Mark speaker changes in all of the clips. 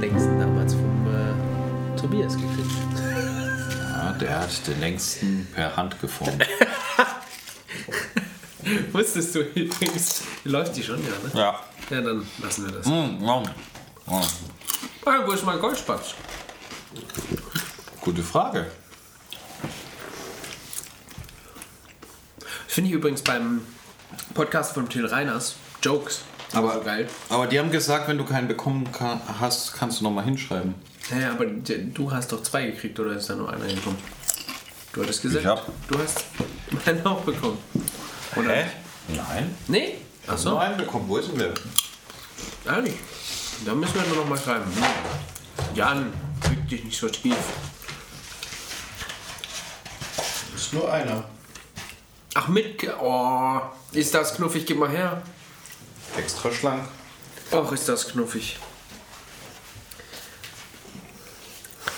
Speaker 1: Längsten damals vom äh, Tobias gekriegt.
Speaker 2: Ja, der hat den längsten per Hand geformt.
Speaker 1: Wusstest du übrigens, läuft die schon, ja, ne?
Speaker 2: Ja.
Speaker 1: Ja, dann lassen wir das.
Speaker 2: Mm, mm. Oh,
Speaker 1: Ah, wo ist mein Goldspatz?
Speaker 2: Gute Frage.
Speaker 1: Finde ich übrigens beim Podcast von Till Reiners, Jokes,
Speaker 2: Aber-
Speaker 1: so geil.
Speaker 2: Aber die haben gesagt, wenn du keinen bekommen kann, hast, kannst du nochmal hinschreiben.
Speaker 1: Naja, aber du hast doch zwei gekriegt oder ist da nur einer gekommen? Du hattest gesagt,
Speaker 2: Ich hab.
Speaker 1: du hast meinen auch bekommen. Oder?
Speaker 2: Nein.
Speaker 1: Nee? Achso,
Speaker 2: einen bekommen. Wo ist denn der?
Speaker 1: ah, nicht. Da müssen wir nur noch mal schreiben. Jan, füg dich nicht so tief.
Speaker 3: Ist nur einer.
Speaker 1: Ach, mit. Oh, ist das knuffig? Gib mal her.
Speaker 3: Extra schlank.
Speaker 1: Och, ist das knuffig.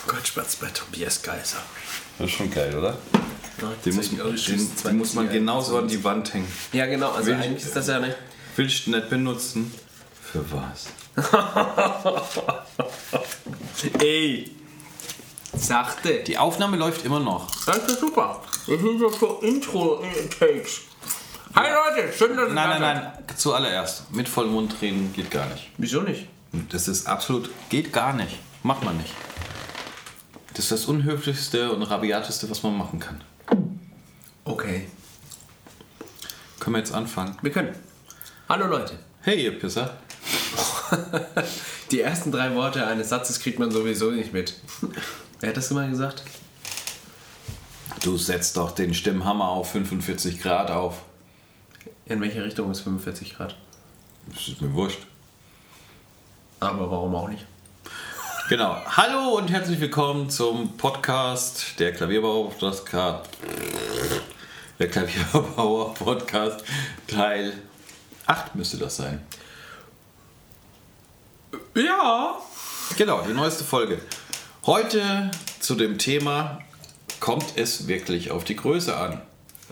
Speaker 1: Goldspatz bei Tobias Geiser.
Speaker 2: Das ist schon geil, oder? Den muss, den, den muss man
Speaker 1: 20er.
Speaker 2: genauso an die Wand hängen.
Speaker 1: Ja, genau. Also
Speaker 2: Will ich-
Speaker 1: eigentlich ist das ja nicht.
Speaker 2: Willst du nicht benutzen? Für was?
Speaker 1: Ey! Sachte.
Speaker 2: Die Aufnahme läuft immer noch.
Speaker 1: Das ist super. Das sind doch so Intro-Takes. Hi Leute, schön, dass ihr da
Speaker 2: Nein, nein,
Speaker 1: seid.
Speaker 2: nein. Zuallererst. Mit vollem Mund reden geht gar nicht.
Speaker 1: Wieso nicht?
Speaker 2: Das ist absolut, geht gar nicht. Macht man nicht. Das ist das unhöflichste und rabiateste, was man machen kann.
Speaker 1: Okay.
Speaker 2: Können wir jetzt anfangen?
Speaker 1: Wir können. Hallo Leute.
Speaker 2: Hey, ihr Pisser.
Speaker 1: Die ersten drei Worte eines Satzes kriegt man sowieso nicht mit. Wer hat das immer gesagt?
Speaker 2: Du setzt doch den Stimmhammer auf 45 Grad auf.
Speaker 1: In welche Richtung ist 45 Grad?
Speaker 2: Das ist mir wurscht.
Speaker 1: Aber warum auch nicht?
Speaker 2: Genau. Hallo und herzlich willkommen zum Podcast der Klavierbauer. Der Klavierbauer Podcast Teil 8 müsste das sein.
Speaker 1: Ja.
Speaker 2: Genau, die neueste Folge. Heute zu dem Thema kommt es wirklich auf die Größe an.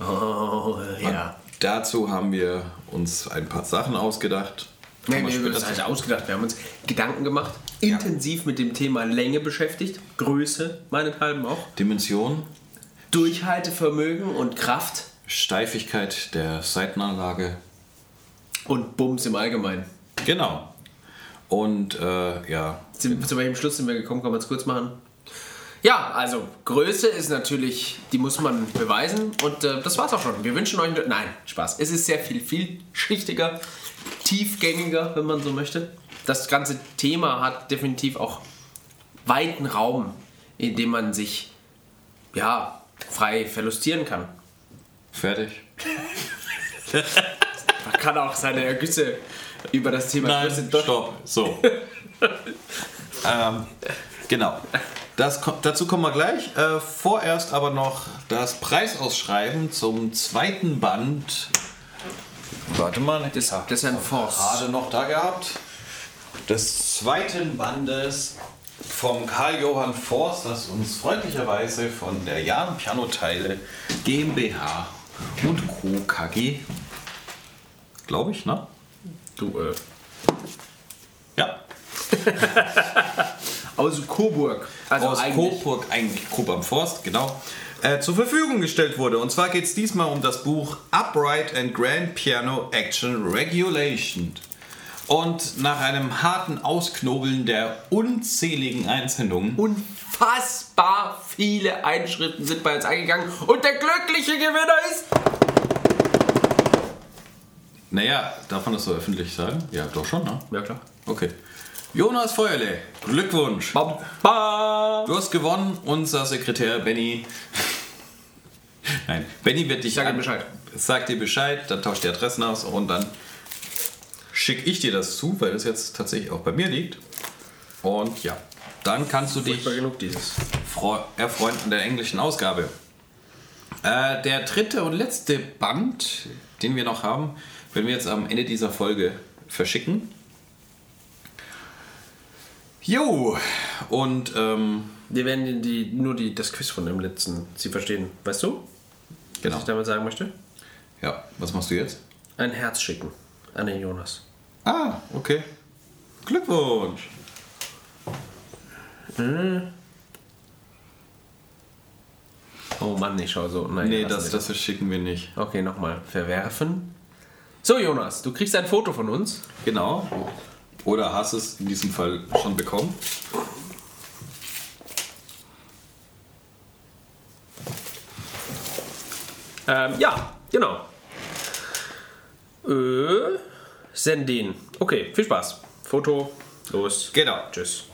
Speaker 1: Oh, ja.
Speaker 2: Dazu haben wir uns ein paar Sachen ausgedacht.
Speaker 1: Nein,
Speaker 2: Kann
Speaker 1: wir haben
Speaker 2: später-
Speaker 1: halt ausgedacht. Wir haben uns Gedanken gemacht, intensiv mit dem Thema Länge beschäftigt, Größe meinethalben auch,
Speaker 2: Dimension,
Speaker 1: Durchhaltevermögen und Kraft
Speaker 2: Steifigkeit der Seitenanlage.
Speaker 1: und Bums im Allgemeinen.
Speaker 2: Genau. Und äh, ja,
Speaker 1: Sind, zu welchem Schluss sind wir gekommen? Kann man es kurz machen? Ja, also Größe ist natürlich, die muss man beweisen und äh, das war's auch schon. Wir wünschen euch, nein, Spaß. Es ist sehr viel, vielschichtiger, tiefgängiger, wenn man so möchte. Das ganze Thema hat definitiv auch weiten Raum, in dem man sich ja frei verlustieren kann.
Speaker 2: fertig.
Speaker 1: Man kann auch seine Ergüsse über das Thema Größe
Speaker 2: Nein,
Speaker 1: doch
Speaker 2: stopp. So. ähm, genau. Das, dazu kommen wir gleich. Äh, vorerst aber noch das Preisausschreiben zum zweiten Band. Warte mal,
Speaker 1: des, des Herrn Forst.
Speaker 2: gerade noch da gehabt. Des zweiten Bandes vom Karl Johann Forst, das uns freundlicherweise von der Jan Pianoteile GmbH und Co. KG, glaube ich, ne?
Speaker 1: Du, äh,
Speaker 2: Ja.
Speaker 1: aus Coburg. Also
Speaker 2: aus
Speaker 1: eigentlich.
Speaker 2: Coburg, eigentlich Coburg am Forst, genau, äh, zur Verfügung gestellt wurde. Und zwar geht es diesmal um das Buch Upright and Grand Piano Action Regulation. Und nach einem harten Ausknobeln der unzähligen Einsendungen
Speaker 1: Unfassbar viele Einschriften sind bei uns eingegangen und der glückliche Gewinner ist.
Speaker 2: Naja, darf man das so öffentlich sagen? Ja, doch schon, ne?
Speaker 1: Ja, klar.
Speaker 2: Okay. Jonas Feuerle, Glückwunsch.
Speaker 1: Bam, bam.
Speaker 2: Du hast gewonnen, unser Sekretär Benny. Nein, Benny wird dich
Speaker 1: Sag
Speaker 2: an-
Speaker 1: Bescheid.
Speaker 2: Sag dir Bescheid, dann tauscht die Adressen aus und dann schicke ich dir das zu, weil das jetzt tatsächlich auch bei mir liegt. Und ja, dann kannst du dich
Speaker 1: genug
Speaker 2: erfreuen an der englischen Ausgabe. Äh, der dritte und letzte Band, den wir noch haben, werden wir jetzt am Ende dieser Folge verschicken. Jo, und ähm,
Speaker 1: Wir werden die, nur die, das Quiz von dem letzten, Sie verstehen. Weißt du, was
Speaker 2: genau.
Speaker 1: ich damit sagen möchte?
Speaker 2: Ja, was machst du jetzt?
Speaker 1: Ein Herz schicken an den Jonas.
Speaker 2: Ah, okay. Glückwunsch.
Speaker 1: Oh Mann, ich schau so. Nein,
Speaker 2: Nee, das, das verschicken wir nicht.
Speaker 1: Okay, nochmal verwerfen. So, Jonas, du kriegst ein Foto von uns.
Speaker 2: Genau. Oder hast es in diesem Fall schon bekommen?
Speaker 1: Ähm, ja, genau. Äh, senden. Okay, viel Spaß. Foto, los.
Speaker 2: Genau.
Speaker 1: Tschüss.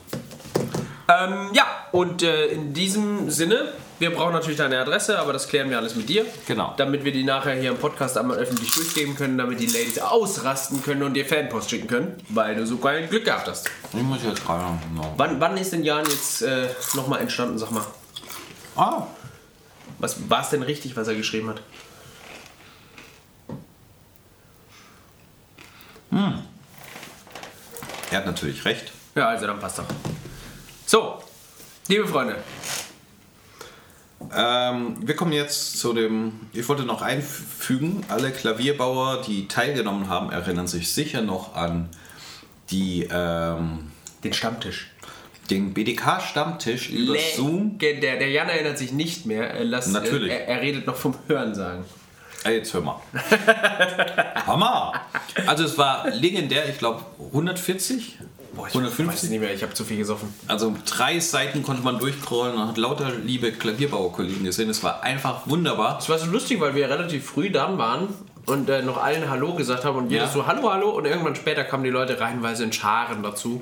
Speaker 1: Ähm, ja, und äh, in diesem Sinne, wir brauchen natürlich deine Adresse, aber das klären wir alles mit dir.
Speaker 2: Genau.
Speaker 1: Damit wir die nachher hier im Podcast einmal öffentlich durchgeben können, damit die Ladies ausrasten können und dir Fanpost schicken können, weil du so geil Glück gehabt hast.
Speaker 2: Ich muss jetzt gerade noch.
Speaker 1: Wann, wann ist denn Jan jetzt äh, nochmal entstanden, sag mal?
Speaker 2: Ah,
Speaker 1: Was war es denn richtig, was er geschrieben hat?
Speaker 2: er hat natürlich recht.
Speaker 1: Ja, also dann passt doch. So, liebe Freunde,
Speaker 2: Ähm, wir kommen jetzt zu dem. Ich wollte noch einfügen: Alle Klavierbauer, die teilgenommen haben, erinnern sich sicher noch an die, ähm,
Speaker 1: den Stammtisch.
Speaker 2: den BDK-Stammtisch über Zoom.
Speaker 1: Der, der Jan erinnert sich nicht mehr. Er, lässt,
Speaker 2: Natürlich.
Speaker 1: Er, er redet noch vom Hörensagen.
Speaker 2: Ah, jetzt hör mal. Hammer! Also, es war legendär, ich glaube 140?
Speaker 1: Boah, ich
Speaker 2: 150?
Speaker 1: weiß es nicht mehr, ich habe zu viel gesoffen.
Speaker 2: Also drei Seiten konnte man durchcrollen und hat lauter liebe Klavierbauerkollegen gesehen. Es war einfach wunderbar.
Speaker 1: Es war so lustig, weil wir relativ früh dran waren und äh, noch allen Hallo gesagt haben und jedes
Speaker 2: Ja.
Speaker 1: so Hallo, Hallo und irgendwann später kamen die Leute reihenweise in Scharen dazu.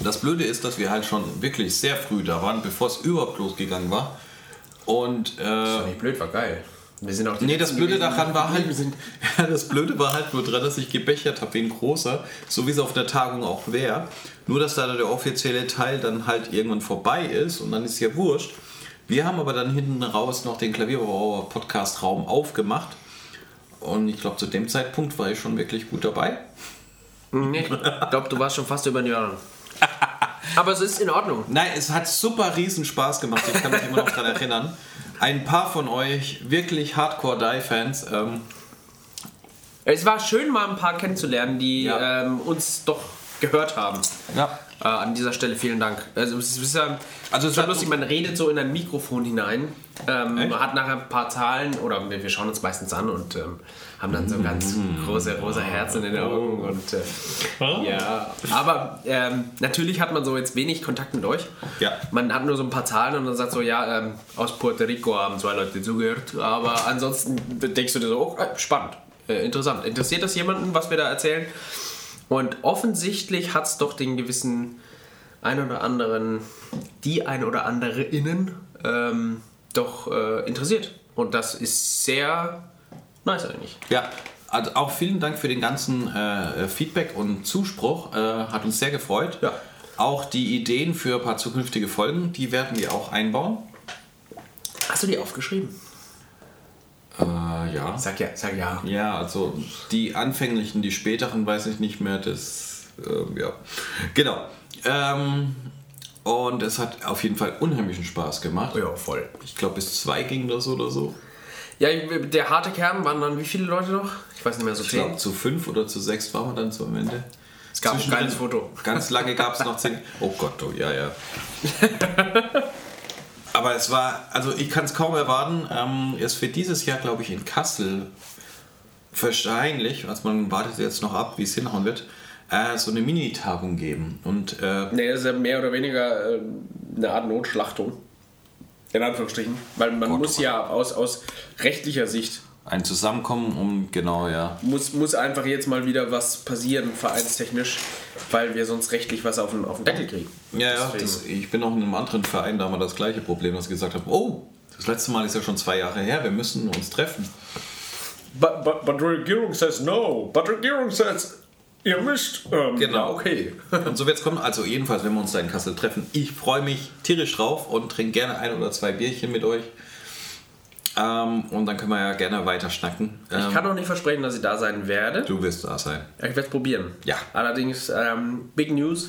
Speaker 2: Das Blöde ist, dass wir halt schon wirklich sehr früh da waren, bevor es überhaupt losgegangen war. Und äh,
Speaker 1: War nicht blöd, war geil. Wir sind auch die
Speaker 2: nee, das Blöde daran war halt, ja, das Blöde war halt nur dran, dass ich gebechert habe wie ein großer, so wie es auf der Tagung auch wäre. Nur, dass da der offizielle Teil dann halt irgendwann vorbei ist und dann ist ja wurscht. Wir haben aber dann hinten raus noch den Klavierbauer-Podcast-Raum aufgemacht. Und ich glaube, zu dem Zeitpunkt war ich schon wirklich gut dabei.
Speaker 1: Nee, ich glaube, du warst schon fast über den Jahren. Aber es ist in Ordnung.
Speaker 2: Nein, es hat super riesen Spaß gemacht. Ich kann mich immer noch daran erinnern. Ein paar von euch, wirklich Hardcore-Die-Fans, ähm,
Speaker 1: Es war schön, mal ein paar kennenzulernen, die
Speaker 2: Ja.
Speaker 1: ähm, uns doch gehört haben.
Speaker 2: ja.
Speaker 1: Äh, an dieser Stelle vielen Dank. Also es ist ja,
Speaker 2: Also es hat-
Speaker 1: lustig, man redet so in ein Mikrofon hinein, ähm, man hat nachher ein paar Zahlen oder wir, wir schauen uns meistens an und ähm, haben dann so ganz große rosa Herzen in den Augen und äh, ja, aber ähm, natürlich hat man so jetzt wenig Kontakt mit euch.
Speaker 2: Ja.
Speaker 1: Man hat nur so ein paar Zahlen und dann sagt so, ja, ähm, aus Puerto Rico haben zwei Leute zugehört, aber ansonsten denkst du dir so, oh, äh, spannend, äh, interessant. Interessiert das jemanden, was wir da erzählen? Und offensichtlich hat es doch den gewissen ein oder anderen, die ein oder andere innen, ähm, doch äh, interessiert. Und das ist sehr nice eigentlich.
Speaker 2: Ja, also auch vielen Dank für den ganzen äh, Feedback und Zuspruch. Äh, hat uns sehr gefreut.
Speaker 1: Ja.
Speaker 2: Auch die Ideen für ein paar zukünftige Folgen, die werden wir auch einbauen.
Speaker 1: Hast du die aufgeschrieben?
Speaker 2: Ja.
Speaker 1: Sag ja, sag ja.
Speaker 2: Ja, also die anfänglichen, die späteren weiß ich nicht mehr. Das, äh, ja. Genau. Ähm, und es hat auf jeden Fall unheimlichen Spaß gemacht.
Speaker 1: Ja, voll.
Speaker 2: Ich glaube, bis zwei ging das oder so.
Speaker 1: Ja, der harte Kern waren dann wie viele Leute noch? Ich weiß nicht mehr, so
Speaker 2: Ich
Speaker 1: zehn.
Speaker 2: glaube, zu fünf oder zu sechs waren wir dann so am Ende.
Speaker 1: Es gab ein geiles Foto.
Speaker 2: Ganz lange gab es noch zehn. Oh Gott, oh ja, ja. Aber es war, also ich kann es kaum erwarten. Ähm, es wird dieses Jahr, glaube ich, in Kassel wahrscheinlich, also man wartet jetzt noch ab, wie es hinhauen wird, äh, so eine Mini-Tagung geben. Und äh,
Speaker 1: Nee, das ist ja mehr oder weniger äh, eine Art Notschlachtung. In Anführungsstrichen. Weil man
Speaker 2: Gott,
Speaker 1: muss
Speaker 2: oh
Speaker 1: ja aus, aus rechtlicher Sicht
Speaker 2: ein Zusammenkommen, um genau, ja.
Speaker 1: muss, muss einfach jetzt mal wieder was passieren, vereinstechnisch, weil wir sonst rechtlich was auf den, auf den Deckel kriegen.
Speaker 2: Ja, ja, das, ich bin auch in einem anderen Verein, da haben wir das gleiche Problem, dass sie gesagt haben, oh, das letzte Mal ist ja schon zwei Jahre her, wir müssen uns treffen.
Speaker 1: But, but, but Regierung says no. But Regierung says, ihr müsst. Ähm,
Speaker 2: Genau.
Speaker 1: Okay.
Speaker 2: Und so wird es kommen. Also jedenfalls, wenn wir uns da in Kassel treffen, ich freue mich tierisch drauf und trinke gerne ein oder zwei Bierchen mit euch. Ähm, und dann können wir ja gerne weiter schnacken. Ähm,
Speaker 1: Ich kann noch nicht versprechen, dass ich da sein werde.
Speaker 2: du wirst da sein.
Speaker 1: Ich werde es probieren.
Speaker 2: Ja.
Speaker 1: Allerdings, ähm, Big News.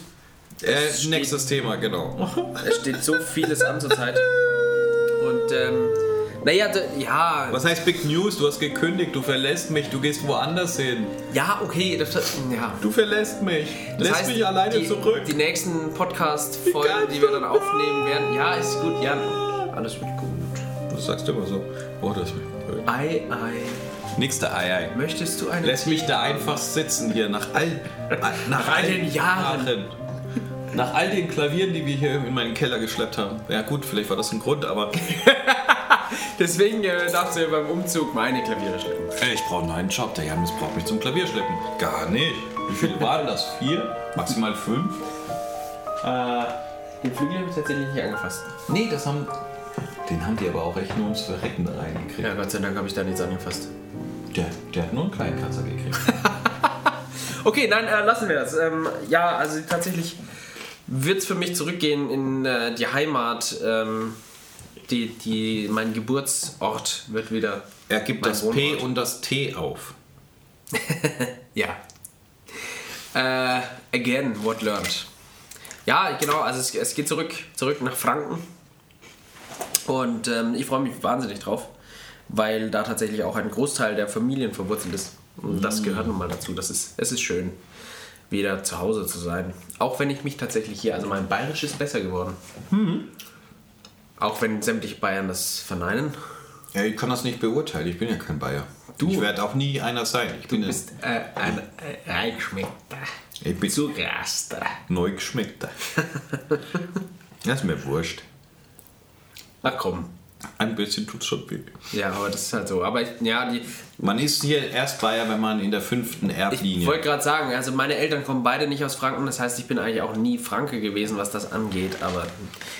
Speaker 2: Äh,
Speaker 1: steht-
Speaker 2: nächstes Thema, genau.
Speaker 1: Es steht so vieles an zur Zeit. Und ähm, Naja, ja.
Speaker 2: Was heißt Big News? Du hast gekündigt, du verlässt mich, du gehst woanders hin.
Speaker 1: Ja, okay. Das, ja.
Speaker 2: Du verlässt mich.
Speaker 1: Das
Speaker 2: Lässt
Speaker 1: heißt,
Speaker 2: mich alleine
Speaker 1: die,
Speaker 2: zurück.
Speaker 1: Die nächsten Podcast-Folgen, die wir dann aufnehmen werden. Ja, ist gut, Jan. Alles wird gut.
Speaker 2: Das sagst du immer so. Oh, das ist
Speaker 1: Ei, ei.
Speaker 2: Nächster Ei, Ei.
Speaker 1: Möchtest du eine.
Speaker 2: Lässt mich da einfach sitzen hier nach all, nach
Speaker 1: all den Jahren.
Speaker 2: Nach all den Klavieren, die wir hier in meinen Keller geschleppt haben. Ja gut, vielleicht war das ein Grund, aber
Speaker 1: Deswegen äh, darfst du ja beim Umzug meine Klaviere schleppen.
Speaker 2: Ey, ich brauche einen neuen Job. Der Jan missbraucht mich zum Klavierschleppen. Gar nicht. Wie viele waren das? Vier? Maximal fünf?
Speaker 1: Äh, den Flügel habe ich tatsächlich nicht angefasst.
Speaker 2: Nee, das haben... Den haben die aber auch echt nur ums Verrecken reingekriegt.
Speaker 1: Ja, Gott sei Dank habe ich da nichts angefasst.
Speaker 2: Der, der hat nur einen kleinen Kratzer gekriegt.
Speaker 1: Okay, nein, äh, lassen wir das. Ähm, ja, also tatsächlich wird es für mich zurückgehen in äh, die Heimat. Ähm, die, die, mein Geburtsort wird wieder.
Speaker 2: Er gibt das P
Speaker 1: Wohnort.
Speaker 2: und das T auf.
Speaker 1: Ja. Äh, again, what learned. Ja, genau, also es, es geht zurück, zurück nach Franken. Und ähm, ich freue mich wahnsinnig drauf, weil da tatsächlich auch ein Großteil der Familien verwurzelt ist. Und das gehört nun mal dazu. Das ist, es ist schön, wieder zu Hause zu sein. Auch wenn ich mich tatsächlich hier, also mein Bayerisch ist besser geworden. Auch wenn sämtliche Bayern das verneinen.
Speaker 2: Ja, ich kann das nicht beurteilen. Ich bin ja kein Bayer.
Speaker 1: Du-
Speaker 2: Ich werde auch nie einer sein. Ich bin
Speaker 1: Du bist äh, ein äh, Reingeschmeckter,
Speaker 2: Ich bin
Speaker 1: Zugraster.
Speaker 2: neu geschmeckter. das ist mir wurscht.
Speaker 1: Ach komm.
Speaker 2: Ein bisschen tut's schon weh.
Speaker 1: Ja, aber das ist halt so. Aber ich, ja, die,
Speaker 2: Man ist hier erst Bayer, wenn man in der fünften
Speaker 1: ich
Speaker 2: Erblinie.
Speaker 1: wollte gerade sagen, also meine Eltern kommen beide nicht aus Franken, das heißt, ich bin eigentlich auch nie Franke gewesen, was das angeht. Aber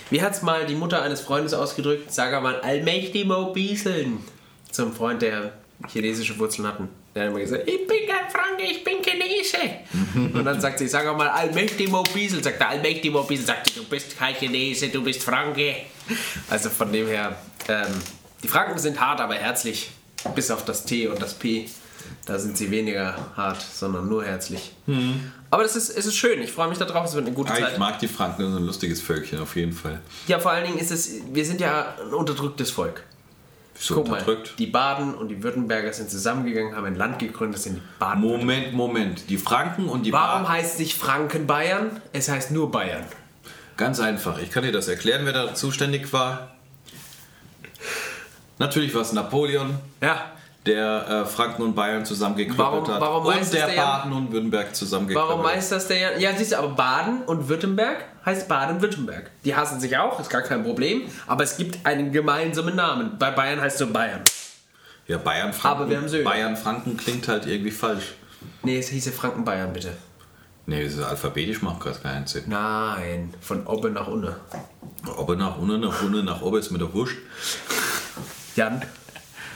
Speaker 1: wie hat's mal die Mutter eines Freundes ausgedrückt? Sag mal, allmächtig Mo Bieseln. Zum Freund, der chinesische Wurzeln hatten. Der hat immer gesagt, ich bin kein Franke, ich bin Chinese. Und dann sagt sie, sag mal, allmächtig Mo Biesel. Sagt der allmächtig Mo Biesel, sagt sie, du bist kein Chinese, du bist Franke. Also von dem her, ähm, die Franken sind hart, aber herzlich. Bis auf das T und das P. Da sind sie weniger hart, sondern nur herzlich. Aber das ist, es ist schön. Ich freue mich darauf. Es wird eine gute
Speaker 2: Ah,
Speaker 1: Zeit.
Speaker 2: ich mag die Franken, das ist ein lustiges Völkchen auf jeden Fall.
Speaker 1: Ja, vor allen Dingen ist es, wir sind ja ein unterdrücktes Volk.
Speaker 2: So
Speaker 1: Guck mal,
Speaker 2: unterdrückt.
Speaker 1: die Baden und die Württemberger sind zusammengegangen, haben ein Land gegründet, das sind die Baden.
Speaker 2: Moment, Moment. Die Franken und die
Speaker 1: Warum
Speaker 2: Baden.
Speaker 1: heißt es nicht Franken-Bayern? Es heißt nur Bayern.
Speaker 2: Ganz einfach. Ich kann dir das erklären, wer da zuständig war. Natürlich war es Napoleon,
Speaker 1: Ja.
Speaker 2: der äh, Franken und Bayern zusammengekrüppelt
Speaker 1: Warum-
Speaker 2: hat.
Speaker 1: warum
Speaker 2: und der? Baden und Württemberg zusammengekrüppelt
Speaker 1: Warum heißt das der ja? Ja, siehst du, aber Baden und Württemberg heißt Baden-Württemberg. Die hassen sich auch, ist gar kein Problem. Aber es gibt einen gemeinsamen Namen. Bei Bayern heißt es so Bayern.
Speaker 2: Ja, Bayern, Franken.
Speaker 1: Aber wir haben Söhne.
Speaker 2: Bayern, Franken klingt halt irgendwie falsch.
Speaker 1: Nee, es hieße Franken-Bayern, bitte.
Speaker 2: Nee, das ist alphabetisch macht gerade keinen Sinn.
Speaker 1: Nein, von Obbe nach Unne.
Speaker 2: Obbe nach unten, nach unten, nach oben ist mir doch wurscht.
Speaker 1: Jan,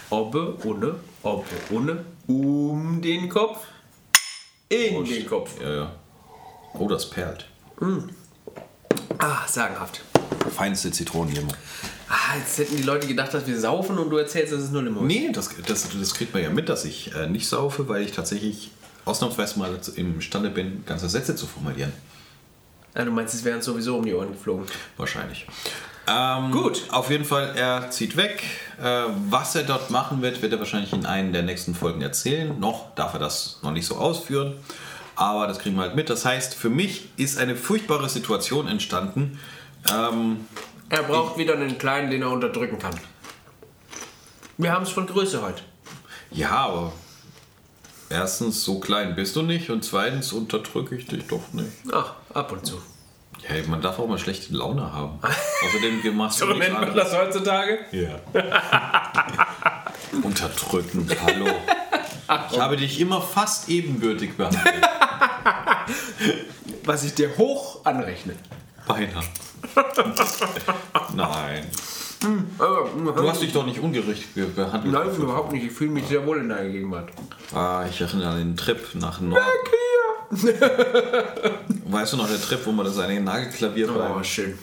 Speaker 1: Obbe, Unne, Obbe, Unne, um den Kopf, in den Kopf.
Speaker 2: Ja, ja. Oh, das perlt.
Speaker 1: Ah, sagenhaft.
Speaker 2: Feinste Zitronenlimo.
Speaker 1: Ah, jetzt hätten die Leute gedacht, dass wir saufen und du erzählst, dass es nur Limo ist.
Speaker 2: Nee, das, das, das kriegt man ja mit, dass ich äh, nicht saufe, weil ich tatsächlich ausnahmsweise mal imstande bin, ganze Sätze zu formulieren.
Speaker 1: Ja, du meinst, es wären sowieso um die Ohren geflogen.
Speaker 2: Wahrscheinlich. Ähm,
Speaker 1: Gut.
Speaker 2: Auf jeden Fall, er zieht weg. Äh, was er dort machen wird, wird er wahrscheinlich in einer der nächsten Folgen erzählen. Noch darf er das noch nicht so ausführen. Aber das kriegen wir halt mit. Das heißt, für mich ist eine furchtbare Situation entstanden. Ähm,
Speaker 1: Er braucht wieder einen kleinen, den er unterdrücken kann. Wir haben es von Größe heute.
Speaker 2: ja, aber erstens, so klein bist du nicht. Und zweitens, unterdrücke ich dich doch nicht.
Speaker 1: Ach, ab und zu.
Speaker 2: Ja, man darf auch mal schlechte Laune haben. Außerdem machst du
Speaker 1: So nennt man das heutzutage?
Speaker 2: Ja. Unterdrückend, hallo. Ich habe dich immer fast ebenbürtig behandelt.
Speaker 1: Was ich dir hoch anrechne.
Speaker 2: Beinahe. Nein.
Speaker 1: Aber,
Speaker 2: Du hast dich doch nicht ungerecht ge- behandelt.
Speaker 1: Nein, überhaupt nicht. Ich fühle mich sehr wohl in deiner Gegenwart.
Speaker 2: Ah, ich erinnere an den Trip nach Norden. Weißt du noch, der Trip, wo man das eine Nagelklavier
Speaker 1: Oh,
Speaker 2: war?
Speaker 1: schön.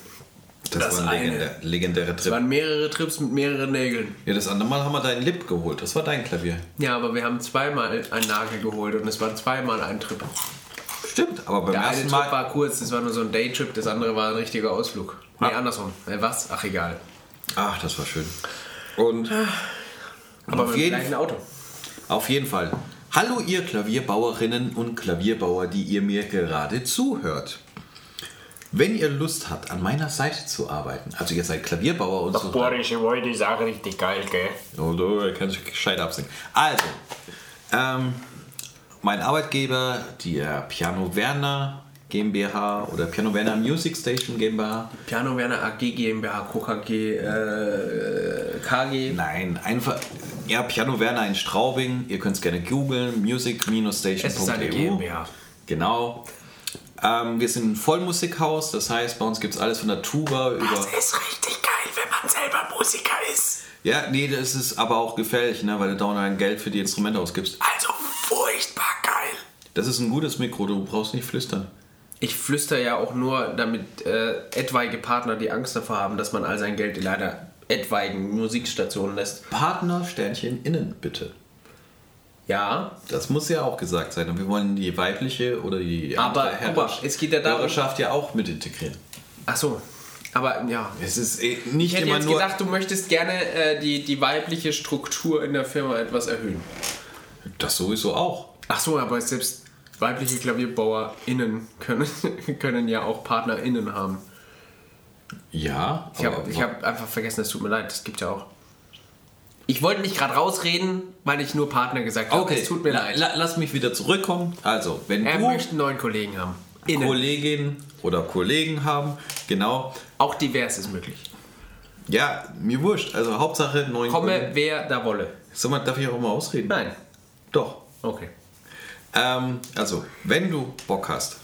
Speaker 2: Das,
Speaker 1: das
Speaker 2: war ein
Speaker 1: eine.
Speaker 2: legendär, legendäre
Speaker 1: Es
Speaker 2: Trip.
Speaker 1: waren mehrere Trips mit mehreren Nägeln.
Speaker 2: Ja, das andere Mal haben wir deinen Lip geholt. Das war dein Klavier.
Speaker 1: Ja, aber wir haben zweimal einen Nagel geholt und es war zweimal ein Trip.
Speaker 2: Stimmt, aber beim
Speaker 1: Der eine
Speaker 2: ersten
Speaker 1: Trip
Speaker 2: Mal.
Speaker 1: war kurz, das war nur so ein Daytrip, das andere war ein richtiger Ausflug. Nee,
Speaker 2: Ja.
Speaker 1: andersrum. Äh, was? Ach, egal.
Speaker 2: Ach, das war schön. Und
Speaker 1: Aber
Speaker 2: auf jeden,
Speaker 1: gleichen Auto.
Speaker 2: auf jeden Fall. Hallo ihr Klavierbauerinnen und Klavierbauer, die ihr mir gerade zuhört. Wenn ihr Lust habt, an meiner Seite zu arbeiten, also ihr seid Klavierbauer und so.
Speaker 1: Boris, ich wollte die Sache richtig geil, gell?
Speaker 2: Oh, du kannst gescheit absingen. Also, ähm, mein Arbeitgeber, die äh, Piano Werner GmbH oder Piano Werner Music Station GmbH.
Speaker 1: Piano Werner AG GmbH, KKG, äh, KG.
Speaker 2: Nein, einfach, ja, Piano Werner in Straubing. Ihr könnt es gerne googeln, music-station.eu.
Speaker 1: GmbH.
Speaker 2: Genau. Ähm, wir sind ein Vollmusikhaus, das heißt, bei uns gibt es alles von der Tuba über.
Speaker 1: ist richtig geil, wenn man selber Musiker ist.
Speaker 2: Ja, nee, das ist aber auch gefährlich, ne, weil du dauernd ein Geld für die Instrumente ausgibst.
Speaker 1: Also furchtbar geil.
Speaker 2: Das ist ein gutes Mikro, du brauchst nicht flüstern.
Speaker 1: Ich flüster ja auch nur, damit äh, etwaige Partner die Angst davor haben, dass man all sein Geld in leider etwaigen Musikstationen lässt.
Speaker 2: Partner Sternchen innen, bitte.
Speaker 1: Ja,
Speaker 2: Das muss ja auch gesagt sein. Und wir wollen die weibliche oder die
Speaker 1: Aber,
Speaker 2: Herrschaft-
Speaker 1: es geht ja darum-
Speaker 2: Hörerschaft ja auch mit integrieren.
Speaker 1: ach so. Aber ja.
Speaker 2: Es ist eh nicht
Speaker 1: Ich hätte
Speaker 2: immer
Speaker 1: jetzt
Speaker 2: nur.
Speaker 1: gedacht, du möchtest gerne äh, die, die weibliche Struktur in der Firma etwas erhöhen.
Speaker 2: das sowieso auch.
Speaker 1: Ach so, aber selbst weibliche KlavierbauerInnen können, können ja auch PartnerInnen haben.
Speaker 2: Ja,
Speaker 1: Ich habe hab einfach vergessen, es tut mir leid, das gibt ja auch. Ich wollte nicht gerade rausreden, weil ich nur Partner gesagt habe.
Speaker 2: Okay,
Speaker 1: Es tut mir
Speaker 2: la-
Speaker 1: leid.
Speaker 2: la- lass mich wieder zurückkommen. Also, wenn
Speaker 1: er
Speaker 2: du
Speaker 1: möchte einen neuen Kollegen haben. Innen.
Speaker 2: Kolleginnen oder Kollegen haben, genau.
Speaker 1: Auch divers ist möglich.
Speaker 2: Ja, mir wurscht. Also Hauptsache neuen
Speaker 1: Komme,
Speaker 2: Kollegen.
Speaker 1: wer da wolle.
Speaker 2: Sag mal, darf ich auch mal ausreden?
Speaker 1: Nein.
Speaker 2: Doch.
Speaker 1: Okay.
Speaker 2: Ähm, also, wenn du Bock hast,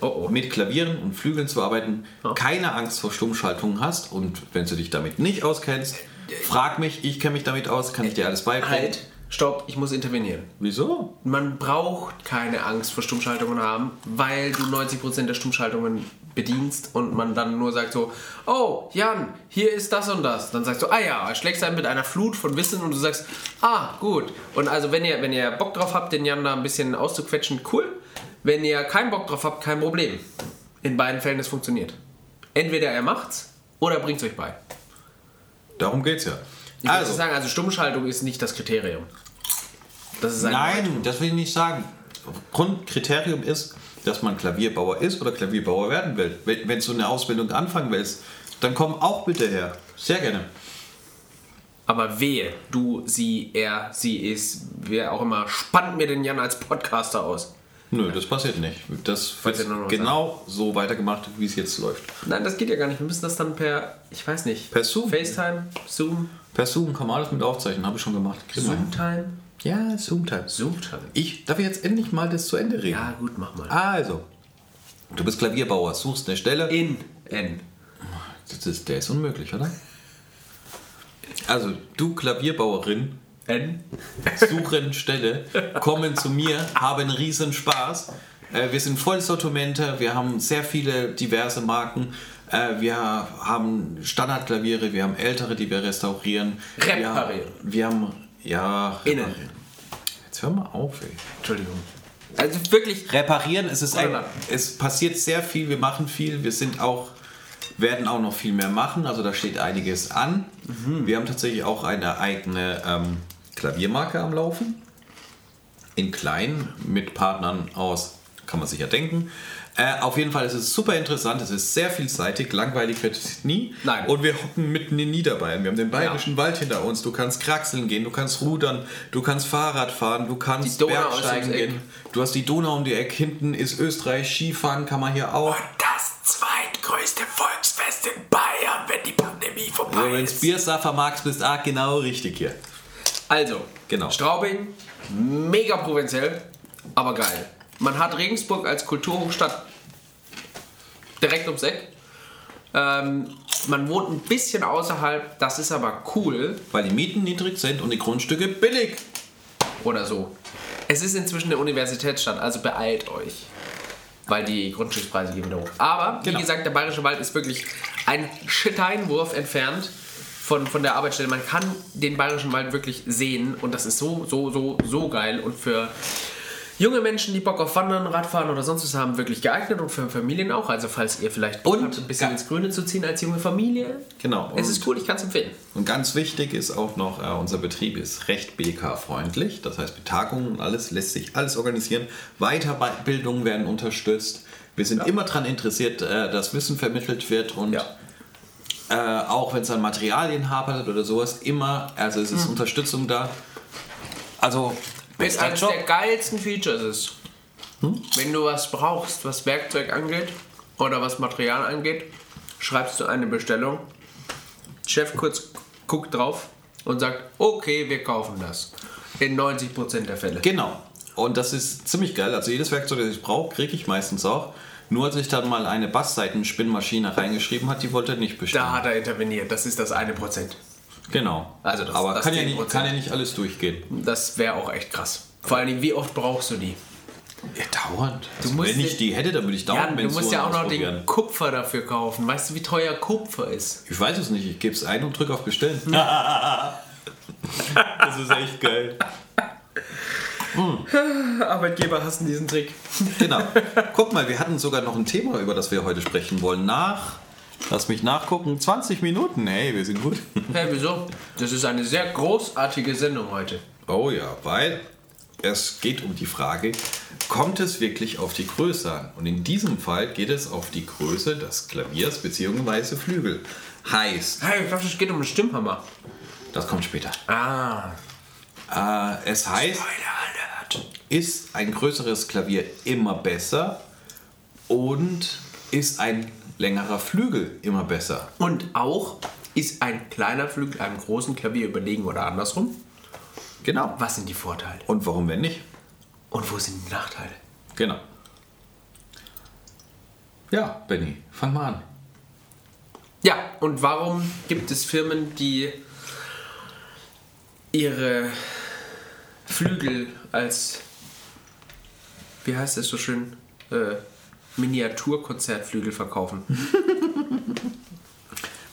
Speaker 1: Oh oh.
Speaker 2: mit Klavieren und Flügeln zu arbeiten, keine Angst vor Stummschaltungen hast und wenn du dich damit nicht auskennst, frag mich, ich kenne mich damit aus, kann ich dir alles beibringen.
Speaker 1: Halt, stopp, ich muss intervenieren.
Speaker 2: Wieso?
Speaker 1: Man braucht keine Angst vor Stummschaltungen haben, weil du 90% der Stummschaltungen bedienst und man dann nur sagt so, oh, Jan, hier ist das und das. Dann sagst du, ah ja, schlägst einen mit einer Flut von Wissen und du sagst, ah, gut. Und also wenn ihr, wenn ihr Bock drauf habt, den Jan da ein bisschen auszuquetschen, cool. Wenn ihr keinen Bock drauf habt, kein Problem. In beiden Fällen es funktioniert. Entweder er macht's oder bringt's euch bei.
Speaker 2: Darum geht's ja.
Speaker 1: Ich also. Muss sagen, also Stummschaltung ist nicht das Kriterium. Das
Speaker 2: nein, das will ich nicht sagen. Grundkriterium ist, dass man Klavierbauer ist oder Klavierbauer werden will. Wenn, wenn du eine Ausbildung anfangen willst, dann komm auch bitte her. Sehr gerne.
Speaker 1: Aber wehe, du, sie, er, sie ist, wer auch immer, spannt mir den Jan als Podcaster aus.
Speaker 2: Nö, das passiert nicht. Das wird genau so weitergemacht, wie es jetzt läuft.
Speaker 1: Nein, das geht ja gar nicht. Wir müssen das dann per, ich weiß nicht.
Speaker 2: Per Zoom.
Speaker 1: FaceTime, Zoom,
Speaker 2: Per Zoom kann man alles mit aufzeichnen, habe ich schon gemacht.
Speaker 1: Zoom-Time,
Speaker 2: Ja, Zoom-Time.
Speaker 1: Zoom-Time.
Speaker 2: Ich darf jetzt endlich mal das zu Ende reden.
Speaker 1: Ja, gut, mach mal.
Speaker 2: Also, du bist Klavierbauer, suchst eine Stelle.
Speaker 1: In, N.
Speaker 2: Das ist, der ist unmöglich, oder? Also, du Klavierbauerin,
Speaker 1: N.
Speaker 2: suchen Stelle, kommen zu mir, haben riesen Spaß. Äh, Wir sind Vollsortimente, wir haben sehr viele diverse Marken. Äh, Wir haben Standardklaviere, wir haben ältere, die wir restaurieren.
Speaker 1: Reparieren.
Speaker 2: Wir, wir haben, ja,
Speaker 1: Innen.
Speaker 2: reparieren. Jetzt hör mal auf, ey.
Speaker 1: Entschuldigung. Also wirklich,
Speaker 2: reparieren. Es ist ein, es passiert sehr viel, wir machen viel, wir sind auch, werden auch noch viel mehr machen, also da steht einiges an. Wir haben tatsächlich auch eine eigene ähm, Klaviermarke am Laufen. In klein mit Partnern aus, kann man sich ja denken. Äh, auf jeden Fall ist es super interessant, es ist sehr vielseitig, langweilig wird es nie.
Speaker 1: Nein.
Speaker 2: Und wir hocken mitten in Niederbayern. Wir haben den bayerischen Wald hinter uns. Du kannst kraxeln gehen, du kannst rudern, du kannst Fahrrad fahren, du kannst
Speaker 1: ist
Speaker 2: Bergsteigen gehen. Du hast die Donau um die Ecke, hinten ist Österreich, Skifahren kann man hier auch.
Speaker 1: das zweitgrößte Volksfest in Bayern, wenn die Pandemie vorbei
Speaker 2: Also, wenn du Biersaffer magst, bist du auch genau richtig hier.
Speaker 1: Also,
Speaker 2: Genau.
Speaker 1: Straubing, mega provinziell, aber geil. Man hat Regensburg als Kulturhochstadt direkt ums Eck. Ähm, man wohnt ein bisschen außerhalb, das ist aber cool
Speaker 2: Weil die Mieten niedrig sind und die Grundstücke billig.
Speaker 1: oder so. Es ist inzwischen eine Universitätsstadt, also beeilt euch. Weil die Grundstückspreise gehen wieder hoch. Aber, wie
Speaker 2: Genau.
Speaker 1: gesagt, der Bayerische Wald ist wirklich ein Schiteinwurf entfernt von, von der Arbeitsstelle. Man kann den Bayerischen Wald wirklich sehen und das ist so, so, so, so geil. Und für junge Menschen, die Bock auf Wandern, Radfahren oder sonst was haben, wirklich geeignet und für Familien auch. Also falls ihr vielleicht Bock
Speaker 2: Und
Speaker 1: habt, ein bisschen ins Grüne zu ziehen als junge Familie.
Speaker 2: Genau.
Speaker 1: Es ist cool, ich kann es empfehlen.
Speaker 2: Und ganz wichtig ist auch noch, äh, unser Betrieb ist recht BK-freundlich. Das heißt, Betagungen und alles lässt sich alles organisieren. Weiterbildungen werden unterstützt. Wir sind immer daran interessiert, äh, dass Wissen vermittelt wird und
Speaker 1: Ja.
Speaker 2: äh, auch wenn es an Materialien hapert oder sowas, immer, also es ist Unterstützung da. Also, Bester
Speaker 1: eines der geilsten Features ist, wenn du was brauchst, was Werkzeug angeht oder was Material angeht, schreibst du eine Bestellung. Chef kurz guckt drauf und sagt, okay, wir kaufen das. In 90% der Fälle.
Speaker 2: Genau. Und das ist ziemlich geil. Also jedes Werkzeug, das ich brauche, kriege ich meistens auch. Nur als ich dann mal eine Bassseitenspinnmaschine reingeschrieben hat, die wollte er nicht bestellen.
Speaker 1: Da hat er interveniert, das ist das eine Prozent.
Speaker 2: Genau.
Speaker 1: Also das-
Speaker 2: Aber
Speaker 1: das
Speaker 2: kann, ja nicht,
Speaker 1: 10%.
Speaker 2: kann ja nicht alles durchgehen.
Speaker 1: Das wäre auch echt krass. Vor allen Dingen, wie oft brauchst du die?
Speaker 2: Ja, dauernd. Also
Speaker 1: musst
Speaker 2: wenn ich
Speaker 1: die-
Speaker 2: hätte, dann würde ich
Speaker 1: Ja,
Speaker 2: dauernd
Speaker 1: du musst ja auch noch den Kupfer dafür kaufen. Weißt du, wie teuer Kupfer ist?
Speaker 2: Ich weiß es nicht. Ich gebe es ein und drücke auf Bestellen. das ist echt geil.
Speaker 1: Arbeitgeber hassen diesen Trick.
Speaker 2: Genau. Guck mal, wir hatten sogar noch ein Thema, über das wir heute sprechen wollen. Nach, lass mich nachgucken, 20 Minuten. Hey, wir sind gut.
Speaker 1: Hä, wieso? Das ist eine sehr großartige Sendung heute.
Speaker 2: Oh ja, weil es geht um die Frage, kommt es wirklich auf die Größe an? Und in diesem Fall geht es auf die Größe des Klaviers bzw. Flügel. Heißt,
Speaker 1: Hey, ich dachte, es geht um einen Stimmhammer.
Speaker 2: das kommt später.
Speaker 1: Ah.
Speaker 2: Äh, es heißt, ist ein größeres Klavier immer besser und ist ein längerer Flügel immer besser?
Speaker 1: Und auch, ist ein kleiner Flügel einem großen Klavier überlegen oder andersrum?
Speaker 2: Genau.
Speaker 1: Was sind die Vorteile?
Speaker 2: Und warum wenn nicht?
Speaker 1: Und wo sind die Nachteile?
Speaker 2: Genau. Ja, Benny, fang mal an.
Speaker 1: Ja, und warum gibt es Firmen, die ihre Flügel als, wie heißt es so schön, äh, Miniaturkonzertflügel verkaufen?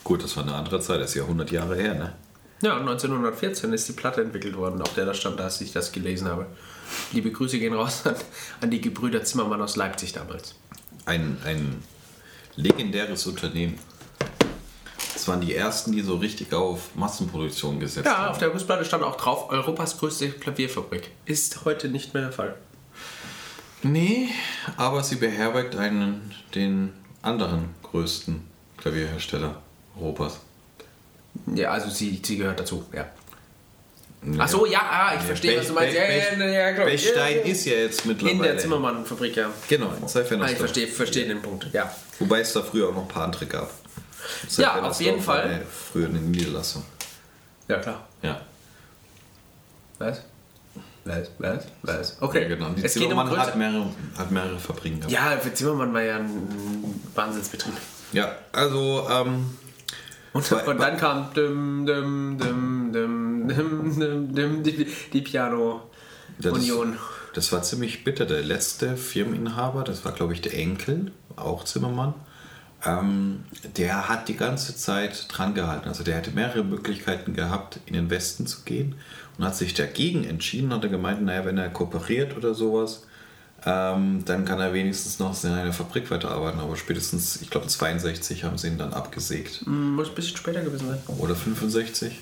Speaker 2: Gut, das war eine andere Zeit, das ist ja 100 Jahre her, ne?
Speaker 1: Ja, 1914 ist die Platte entwickelt worden, auf der da stand, als ich das gelesen habe. Liebe Grüße gehen raus an, an die Gebrüder Zimmermann aus Leipzig damals.
Speaker 2: Ein, ein legendäres Unternehmen. Das waren die ersten, die so richtig auf Massenproduktion gesetzt
Speaker 1: Ja,
Speaker 2: haben.
Speaker 1: auf der Gussplatte stand auch drauf, Europas größte Klavierfabrik. Ist heute nicht mehr der Fall.
Speaker 2: Nee, aber sie beherbergt einen, den anderen größten Klavierhersteller Europas.
Speaker 1: Ja, also sie, sie gehört dazu, ja. Ach so, ja, ah, ich verstehe, was du meinst. Ja,
Speaker 2: Bech-
Speaker 1: ja, ja, ja, klar.
Speaker 2: Bechstein
Speaker 1: Ja, ja.
Speaker 2: ist ja jetzt mittlerweile.
Speaker 1: In der Zimmermann-Fabrik, ja.
Speaker 2: Genau, in
Speaker 1: Ah, ich verstehe, verstehe den Punkt, ja.
Speaker 2: Wobei es da früher auch noch ein paar andere gab.
Speaker 1: Ja, auf jeden Fall.
Speaker 2: Früher eine Niederlassung.
Speaker 1: Ja, klar.
Speaker 2: Ja.
Speaker 1: Was? Was? Was? Was? Okay.
Speaker 2: Ja, genau. Die
Speaker 1: es geht um
Speaker 2: Zimmermann hat mehrere, hat mehrere Fabriken gehabt.
Speaker 1: Ja, für Zimmermann war ja ein Wahnsinnsbetrieb.
Speaker 2: Ja, also, ähm,
Speaker 1: Und,
Speaker 2: Weil-
Speaker 1: und dann kam dim, dim, dim, dim, dim, dim, dim, die, die Piano
Speaker 2: das,
Speaker 1: Union.
Speaker 2: das war ziemlich bitter. Der letzte Firmeninhaber, das war, glaube ich, der Enkel, auch Zimmermann, ähm, der hat die ganze Zeit dran gehalten. Also der hätte mehrere Möglichkeiten gehabt, in den Westen zu gehen und hat sich dagegen entschieden, hat er gemeint, naja, wenn er kooperiert oder sowas, ähm, dann kann er wenigstens noch in einer Fabrik weiterarbeiten. Aber spätestens, ich glaube, 62 haben sie ihn dann abgesägt.
Speaker 1: Muss ein bisschen später gewesen sein.
Speaker 2: Oder 65.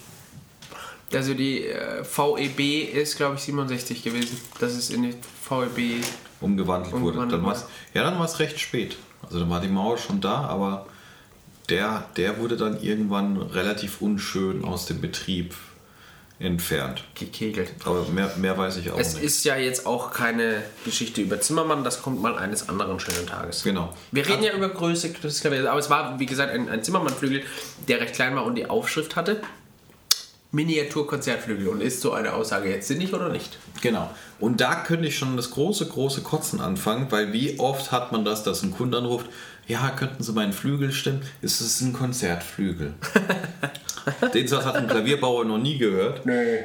Speaker 1: Also die äh, VEB ist, glaube ich, 67 gewesen. Das ist in die VEB.
Speaker 2: umgewandelt wurde.
Speaker 1: Umgewandelt
Speaker 2: Dann war's, ja, dann war es recht spät. Also dann war die Mauer schon da, aber der, der wurde dann irgendwann relativ unschön aus dem Betrieb entfernt.
Speaker 1: gekegelt.
Speaker 2: Aber mehr, mehr weiß ich auch
Speaker 1: Es
Speaker 2: nicht.
Speaker 1: ist ja jetzt auch keine Geschichte über Zimmermann, das kommt mal eines anderen schönen Tages.
Speaker 2: Genau.
Speaker 1: Wir reden ja über Größe des aber es war, wie gesagt, ein, ein Zimmermann-Flügel, der recht klein war und die Aufschrift hatte. Miniatur-Konzertflügel. Und ist so eine Aussage jetzt sinnig oder nicht?
Speaker 2: Genau. Und da könnte ich schon das große, große Kotzen anfangen, weil wie oft hat man das, dass ein Kunde anruft, ja, könnten Sie meinen Flügel stimmen? Ist es ein Konzertflügel? Den Satz hat ein Klavierbauer noch nie gehört.
Speaker 1: Nee.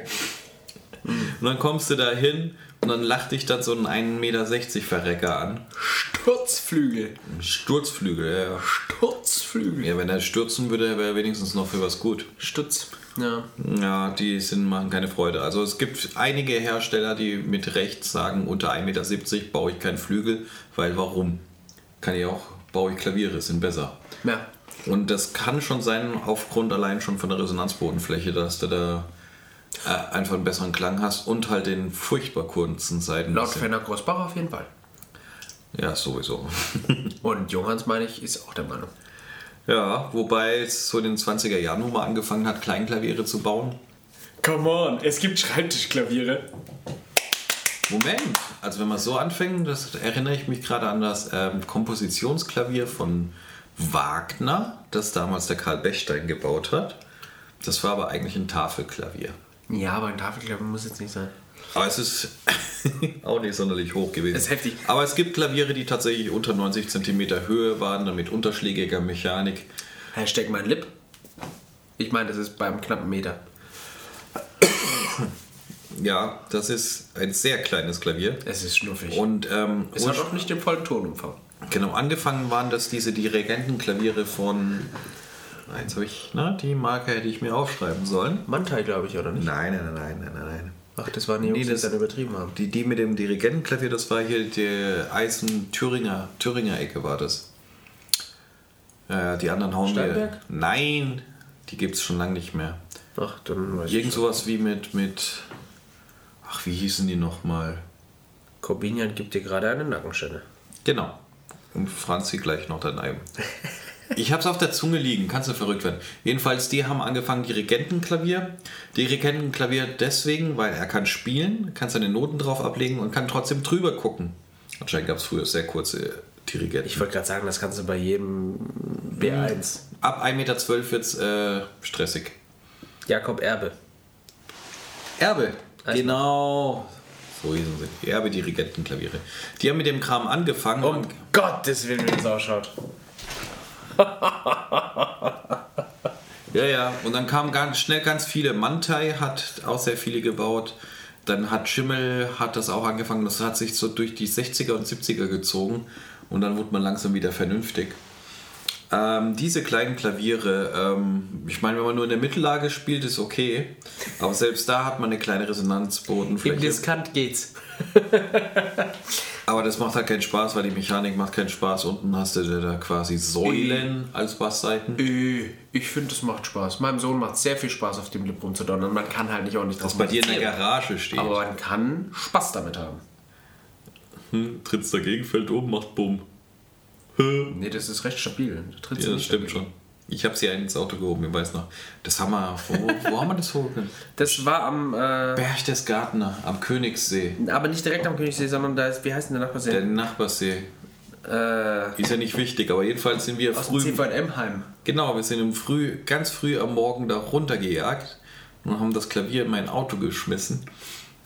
Speaker 2: Und dann kommst du da hin und dann lacht dich dann so ein 1,60 Meter Verrecker an.
Speaker 1: Sturzflügel.
Speaker 2: Sturzflügel, ja, ja.
Speaker 1: Sturzflügel.
Speaker 2: Ja, wenn er stürzen würde, wäre er wenigstens noch für was gut.
Speaker 1: Stutz. Ja.
Speaker 2: Ja, die sind, machen keine Freude. Also es gibt einige Hersteller, die mit Recht sagen, unter 1,70 Meter baue ich keinen Flügel, weil warum? Kann ich auch, baue ich Klaviere, sind besser.
Speaker 1: Ja.
Speaker 2: Und das kann schon sein, aufgrund allein schon von der Resonanzbodenfläche, dass du da äh, einfach einen besseren Klang hast und halt den furchtbar kurzen Seiten.
Speaker 1: Laut Fenner Großbach auf jeden Fall.
Speaker 2: Ja, sowieso.
Speaker 1: Und Johanns, meine ich, ist auch der Meinung.
Speaker 2: Ja, wobei es so in den 20er Jahren nun mal angefangen hat, Kleinklaviere zu bauen.
Speaker 1: Come on, es gibt Schreibtischklaviere.
Speaker 2: Moment, also wenn man so anfängt, das erinnere ich mich gerade an das ähm, Kompositionsklavier von Wagner, das damals der Karl Bechstein gebaut hat. Das war aber eigentlich ein Tafelklavier.
Speaker 1: Ja, aber ein Tafelklavier muss jetzt nicht sein.
Speaker 2: Aber es ist auch nicht sonderlich hoch gewesen.
Speaker 1: Das ist heftig.
Speaker 2: Aber es gibt Klaviere, die tatsächlich unter 90 cm Höhe waren, dann mit unterschlägiger Mechanik.
Speaker 1: Hashtag mein Lip. Ich meine, das ist beim knappen Meter.
Speaker 2: Ja, das ist ein sehr kleines Klavier.
Speaker 1: Es ist schnuffig.
Speaker 2: Und ähm,
Speaker 1: es hat auch nicht den vollen Tonumfang.
Speaker 2: Genau, angefangen waren das diese Dirigentenklaviere von. Jetzt habe ich, na, die Marke hätte ich mir aufschreiben sollen.
Speaker 1: Mantai, glaube ich, oder nicht?
Speaker 2: Nein, nein, nein, nein, nein, nein.
Speaker 1: Ach, das waren die Jungs,
Speaker 2: Nee,
Speaker 1: die
Speaker 2: das-
Speaker 1: es dann übertrieben haben.
Speaker 2: Die, die mit dem Dirigentenklavier, das war hier die Eisen-Thüringer Thüringer Ecke war das. Ja, die anderen hauen
Speaker 1: Steinberg?
Speaker 2: wir. Nein, die gibt es schon lange nicht mehr.
Speaker 1: Ach, dann weiß
Speaker 2: Irgend
Speaker 1: ich.
Speaker 2: sowas wie mit, mit. Ach, wie hießen die nochmal?
Speaker 1: Corbinian gibt dir gerade eine Nackenstelle.
Speaker 2: Genau. Und Franzi gleich noch daneben. Ich hab's auf der Zunge liegen, kannst du verrückt werden. Jedenfalls, die haben angefangen Dirigentenklavier. Dirigentenklavier deswegen, weil er kann spielen, kann seine Noten drauf ablegen und kann trotzdem drüber gucken. Anscheinend gab es früher sehr kurze Dirigenten.
Speaker 1: Ich wollte gerade sagen, das kannst du bei jedem B1.
Speaker 2: Ab 1,12 Meter wird's äh, stressig.
Speaker 1: Jakob Erbe.
Speaker 2: Erbe.
Speaker 1: Also-
Speaker 2: Genau. So hießen sie. Erbe Dirigentenklaviere. Die haben mit dem Kram angefangen.
Speaker 1: Um Gottes Willen, wie das ausschaut.
Speaker 2: Ja, ja. Und dann kamen ganz schnell ganz viele. Mantai hat auch sehr viele gebaut. Dann hat Schimmel hat das auch angefangen. Das hat sich so durch die 60er und 70er gezogen. Und dann wurde man langsam wieder vernünftig. Ähm, diese kleinen Klaviere, ähm, ich meine, wenn man nur in der Mittellage spielt, ist okay. Aber selbst da hat man eine kleine
Speaker 1: Im
Speaker 2: Resonanzbodenfläche.
Speaker 1: Diskant geht's.
Speaker 2: Aber das macht halt keinen Spaß, weil die Mechanik macht keinen Spaß. Unten hast du da quasi Säulen als Bassseiten.
Speaker 1: Äh, Ich finde, das macht Spaß. Meinem Sohn macht sehr viel Spaß, auf dem Lip rumzudonnern. Man kann halt nicht ordentlich drauf
Speaker 2: Das bei dir in der. Garage steht.
Speaker 1: Aber man kann Spaß damit haben.
Speaker 2: Hm, trittst dagegen, fällt um, macht Bumm.
Speaker 1: Nee, das ist recht stabil. Da trittst
Speaker 2: Ja, das stimmt
Speaker 1: dagegen.
Speaker 2: schon. Ich habe sie ins Auto gehoben, ich weiß noch. Das haben wir. Wo, wo haben wir das hochgehoben?
Speaker 1: Das war am, äh,
Speaker 2: Berchtesgadener am Königssee.
Speaker 1: aber nicht direkt am Königssee, sondern da ist, wie heißt denn der Nachbarsee?
Speaker 2: Der Nachbarsee.
Speaker 1: äh,
Speaker 2: Ist ja nicht wichtig, aber jedenfalls sind wir
Speaker 1: aus
Speaker 2: früh.
Speaker 1: CVM-Heim.
Speaker 2: Genau, wir sind im früh, ganz früh am Morgen da runtergejagt und haben das Klavier in mein Auto geschmissen,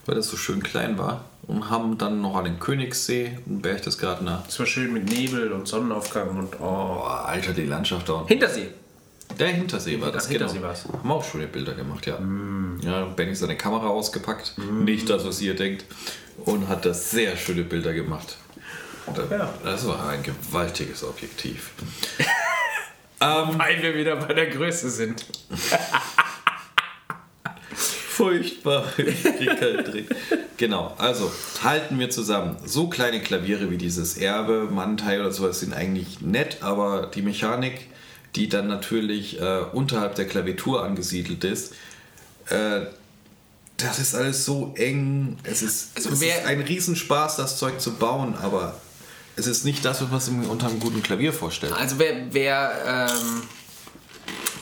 Speaker 2: weil das so schön klein war. Und haben dann noch an den Königssee und Berchtesgadener.
Speaker 1: Das war schön mit Nebel und Sonnenaufgang und oh.
Speaker 2: Boah, Alter, die Landschaft da.
Speaker 1: Hintersee.
Speaker 2: Der Hintersee war das,
Speaker 1: Ach, Hintersee
Speaker 2: genau.
Speaker 1: war's.
Speaker 2: Haben wir auch schöne Bilder gemacht, ja. Ja, Benny seine Kamera ausgepackt, nicht das, was ihr denkt, und hat das sehr schöne Bilder gemacht. Da-
Speaker 1: Ja.
Speaker 2: Das war ein gewaltiges Objektiv.
Speaker 1: Weil wir wieder bei der Größe sind.
Speaker 2: Furchtbar. Ich krieg keinen Dreh. Genau, also halten wir zusammen. So kleine Klaviere wie dieses Erbe, Mantai oder sowas sind eigentlich nett, aber die Mechanik, die dann natürlich äh, unterhalb der Klaviatur angesiedelt ist, äh, das ist alles so eng. Es ist,
Speaker 1: Also
Speaker 2: es ist ein Riesenspaß, das Zeug zu bauen, aber es ist nicht das, was man sich unter einem guten Klavier vorstellt.
Speaker 1: Also wer, wer ähm,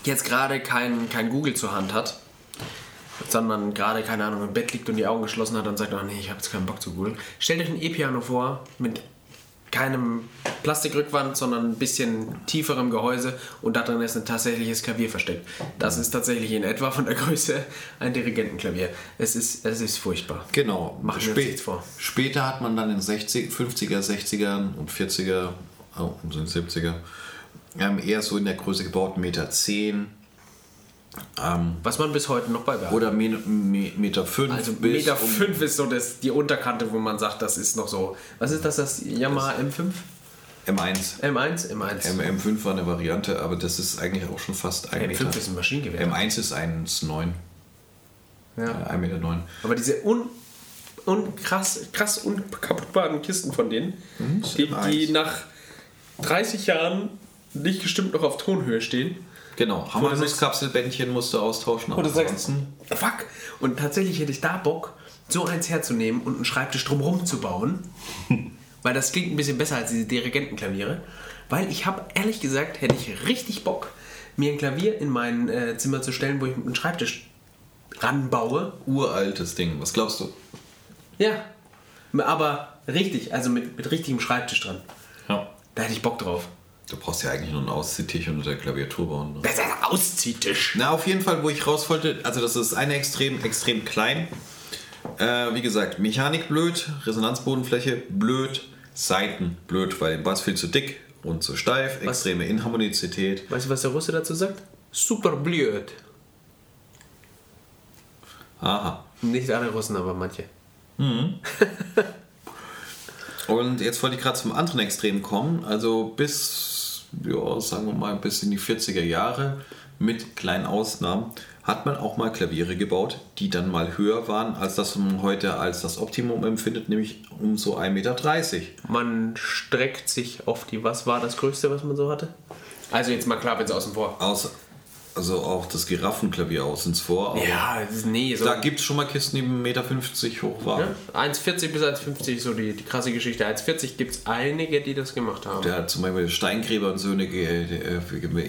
Speaker 1: jetzt gerade kein, kein Google zur Hand hat, sondern gerade, keine Ahnung, im Bett liegt und die Augen geschlossen hat und sagt, oh nee, ich habe jetzt keinen Bock zu googeln. Stellt euch ein E-Piano vor mit keinem Plastikrückwand, sondern ein bisschen tieferem Gehäuse und da drin ist ein tatsächliches Klavier versteckt. Das ist tatsächlich in etwa von der Größe ein Dirigentenklavier. Es ist, es ist furchtbar.
Speaker 2: Genau.
Speaker 1: Machen wir uns nichts vor.
Speaker 2: Später hat man dann in 60, 50er, 60er und 40er oh, und so in 70er ähm, eher so in der Größe gebaut, Meter 10 ähm,
Speaker 1: Was man bis heute noch beibehält.
Speaker 2: oder Me Me Meter 5
Speaker 1: Also
Speaker 2: bis
Speaker 1: Meter
Speaker 2: um,
Speaker 1: 5 ist so das, die Unterkante, wo man sagt, das ist noch so. Was ist das, das Yamaha M5?
Speaker 2: M1.
Speaker 1: M1, M1.
Speaker 2: M M5 war eine Variante, aber das ist eigentlich auch schon fast ein Meter.
Speaker 1: M5 ist ein Maschinengewehr.
Speaker 2: M1 ist 1,9.
Speaker 1: ja.
Speaker 2: Ja, 1,9 Meter.
Speaker 1: Aber diese un, un krass, krass unkaputtbaren Kisten von denen, die, die
Speaker 2: nice.
Speaker 1: nach 30 Jahren nicht gestimmt noch auf Tonhöhe stehen.
Speaker 2: Genau, Hammernuss-Kapselbändchen musst du austauschen.
Speaker 1: Oder sagst fuck. Und tatsächlich hätte ich da Bock, so eins herzunehmen und einen Schreibtisch drumherum zu bauen. weil das klingt ein bisschen besser als diese Dirigentenklaviere. Weil ich habe, ehrlich gesagt, hätte ich richtig Bock, mir ein Klavier in mein äh, Zimmer zu stellen, wo ich einen Schreibtisch ranbaue.
Speaker 2: uraltes Ding. Was glaubst du?
Speaker 1: Ja. Aber richtig, also mit, mit richtigem Schreibtisch dran.
Speaker 2: Ja.
Speaker 1: Da hätte ich Bock drauf.
Speaker 2: Du brauchst ja eigentlich nur einen Ausziehtisch unter der Klaviatur bauen. Ne?
Speaker 1: Ein Ausziehtisch.
Speaker 2: Na, auf jeden Fall, wo ich raus wollte, also das ist eine extrem, extrem klein. Äh, wie gesagt, Mechanik blöd, Resonanzbodenfläche blöd, Seiten blöd, weil der Bass viel zu dick und zu steif, extreme Inharmonizität.
Speaker 1: Weißt du, was der Russe dazu sagt? Super blöd.
Speaker 2: Aha.
Speaker 1: Nicht alle Russen, aber manche.
Speaker 2: Und jetzt wollte ich gerade zum anderen Extrem kommen. Also bis, ja, sagen wir mal, bis in die 40er Jahre, mit kleinen Ausnahmen, hat man auch mal Klaviere gebaut, die dann mal höher waren, als das man heute als das Optimum empfindet, nämlich um so 1,30 Meter.
Speaker 1: Man streckt sich auf die. Was war das Größte, was man so hatte? Also jetzt mal klar, jetzt außen vor.
Speaker 2: Aus, also auch das Giraffenklavier außens vor. aber
Speaker 1: Ja, nee, so.
Speaker 2: Da gibt es schon mal Kisten, die 1,50 Meter hoch waren.
Speaker 1: Ja, 1,40 bis 1,50 so die, die krasse Geschichte. 1,40 gibt es einige, die das gemacht haben.
Speaker 2: Der hat zum Beispiel Steingräber und Söhne, äh,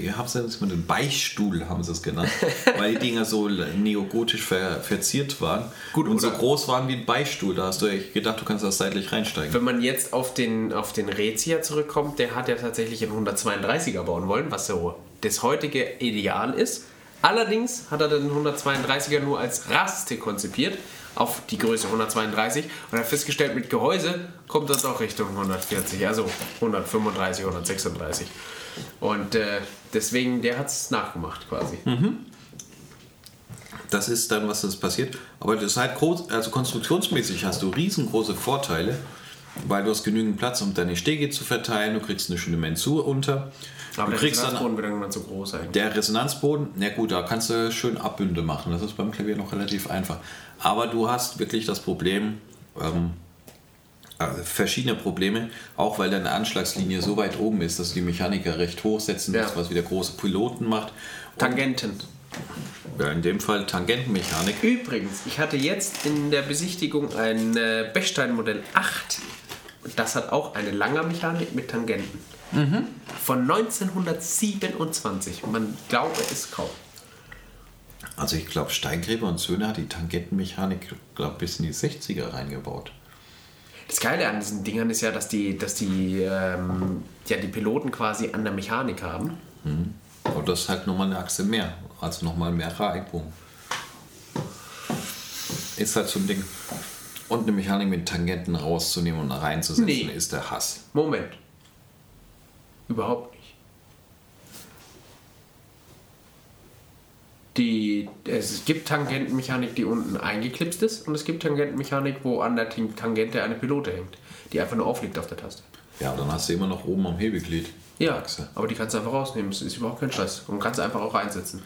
Speaker 2: ihr habt es mit dem Beichtstuhl, haben sie es genannt, weil die Dinger so neogotisch ver, verziert waren
Speaker 1: Gut,
Speaker 2: und so groß waren wie ein Beichtstuhl. Da hast du echt gedacht, du kannst da seitlich reinsteigen.
Speaker 1: Wenn man jetzt auf den, auf den Rezia zurückkommt, der hat ja tatsächlich einen 132er bauen wollen, was so das heutige Ideal ist. Allerdings hat er den 132er nur als Raste konzipiert auf die Größe 132 und hat festgestellt, mit Gehäuse kommt das auch Richtung 140, also 135, 136. Und äh, deswegen, der hat es nachgemacht quasi.
Speaker 2: Das ist dann, was das passiert. Aber das ist halt groß, also konstruktionsmäßig hast du riesengroße Vorteile, weil du hast genügend Platz, um deine Stege zu verteilen, du kriegst eine schöne Mensur unter.
Speaker 1: Aber
Speaker 2: du
Speaker 1: der
Speaker 2: kriegst dann
Speaker 1: Resonanzboden wird irgendwann zu groß eigentlich.
Speaker 2: Der Resonanzboden, na gut, da kannst du schön Abbünde machen. Das ist beim Klavier noch relativ einfach. Aber du hast wirklich das Problem, ähm, also verschiedene Probleme, auch weil deine Anschlagslinie so weit oben ist, dass du die Mechaniker recht hoch setzen
Speaker 1: Ja.
Speaker 2: musst, was wieder große Piloten macht.
Speaker 1: Tangenten.
Speaker 2: Ja, in dem Fall Tangentenmechanik.
Speaker 1: Übrigens, ich hatte jetzt in der Besichtigung ein äh, Bechstein Modell 8. Und das hat auch eine Langermechanik mit Tangenten. Von 1927. Man glaube es kaum.
Speaker 2: Also ich glaube, Steingräber und Söhne hat die Tangentenmechanik, glaube bis in die 60er reingebaut.
Speaker 1: Das Geile an diesen Dingern ist ja, dass die, dass die, ähm, ja, die Piloten quasi an der Mechanik haben.
Speaker 2: Aber das ist halt nochmal eine Achse mehr, also nochmal mehr Reibung. Ist halt so ein Ding. Und eine Mechanik mit Tangenten rauszunehmen und reinzusetzen,
Speaker 1: Nee.
Speaker 2: ist der Hass.
Speaker 1: Moment. Überhaupt nicht. Die, es gibt Tangentenmechanik, die unten eingeklipst ist, und es gibt Tangentenmechanik, wo an der Tangente eine Pilote hängt, die einfach nur aufliegt auf der Taste.
Speaker 2: Ja, dann hast du immer noch oben am Hebeglied.
Speaker 1: Ja,
Speaker 2: Achse.
Speaker 1: aber die kannst du einfach rausnehmen, es ist überhaupt kein Stress. Und kannst einfach auch einsetzen.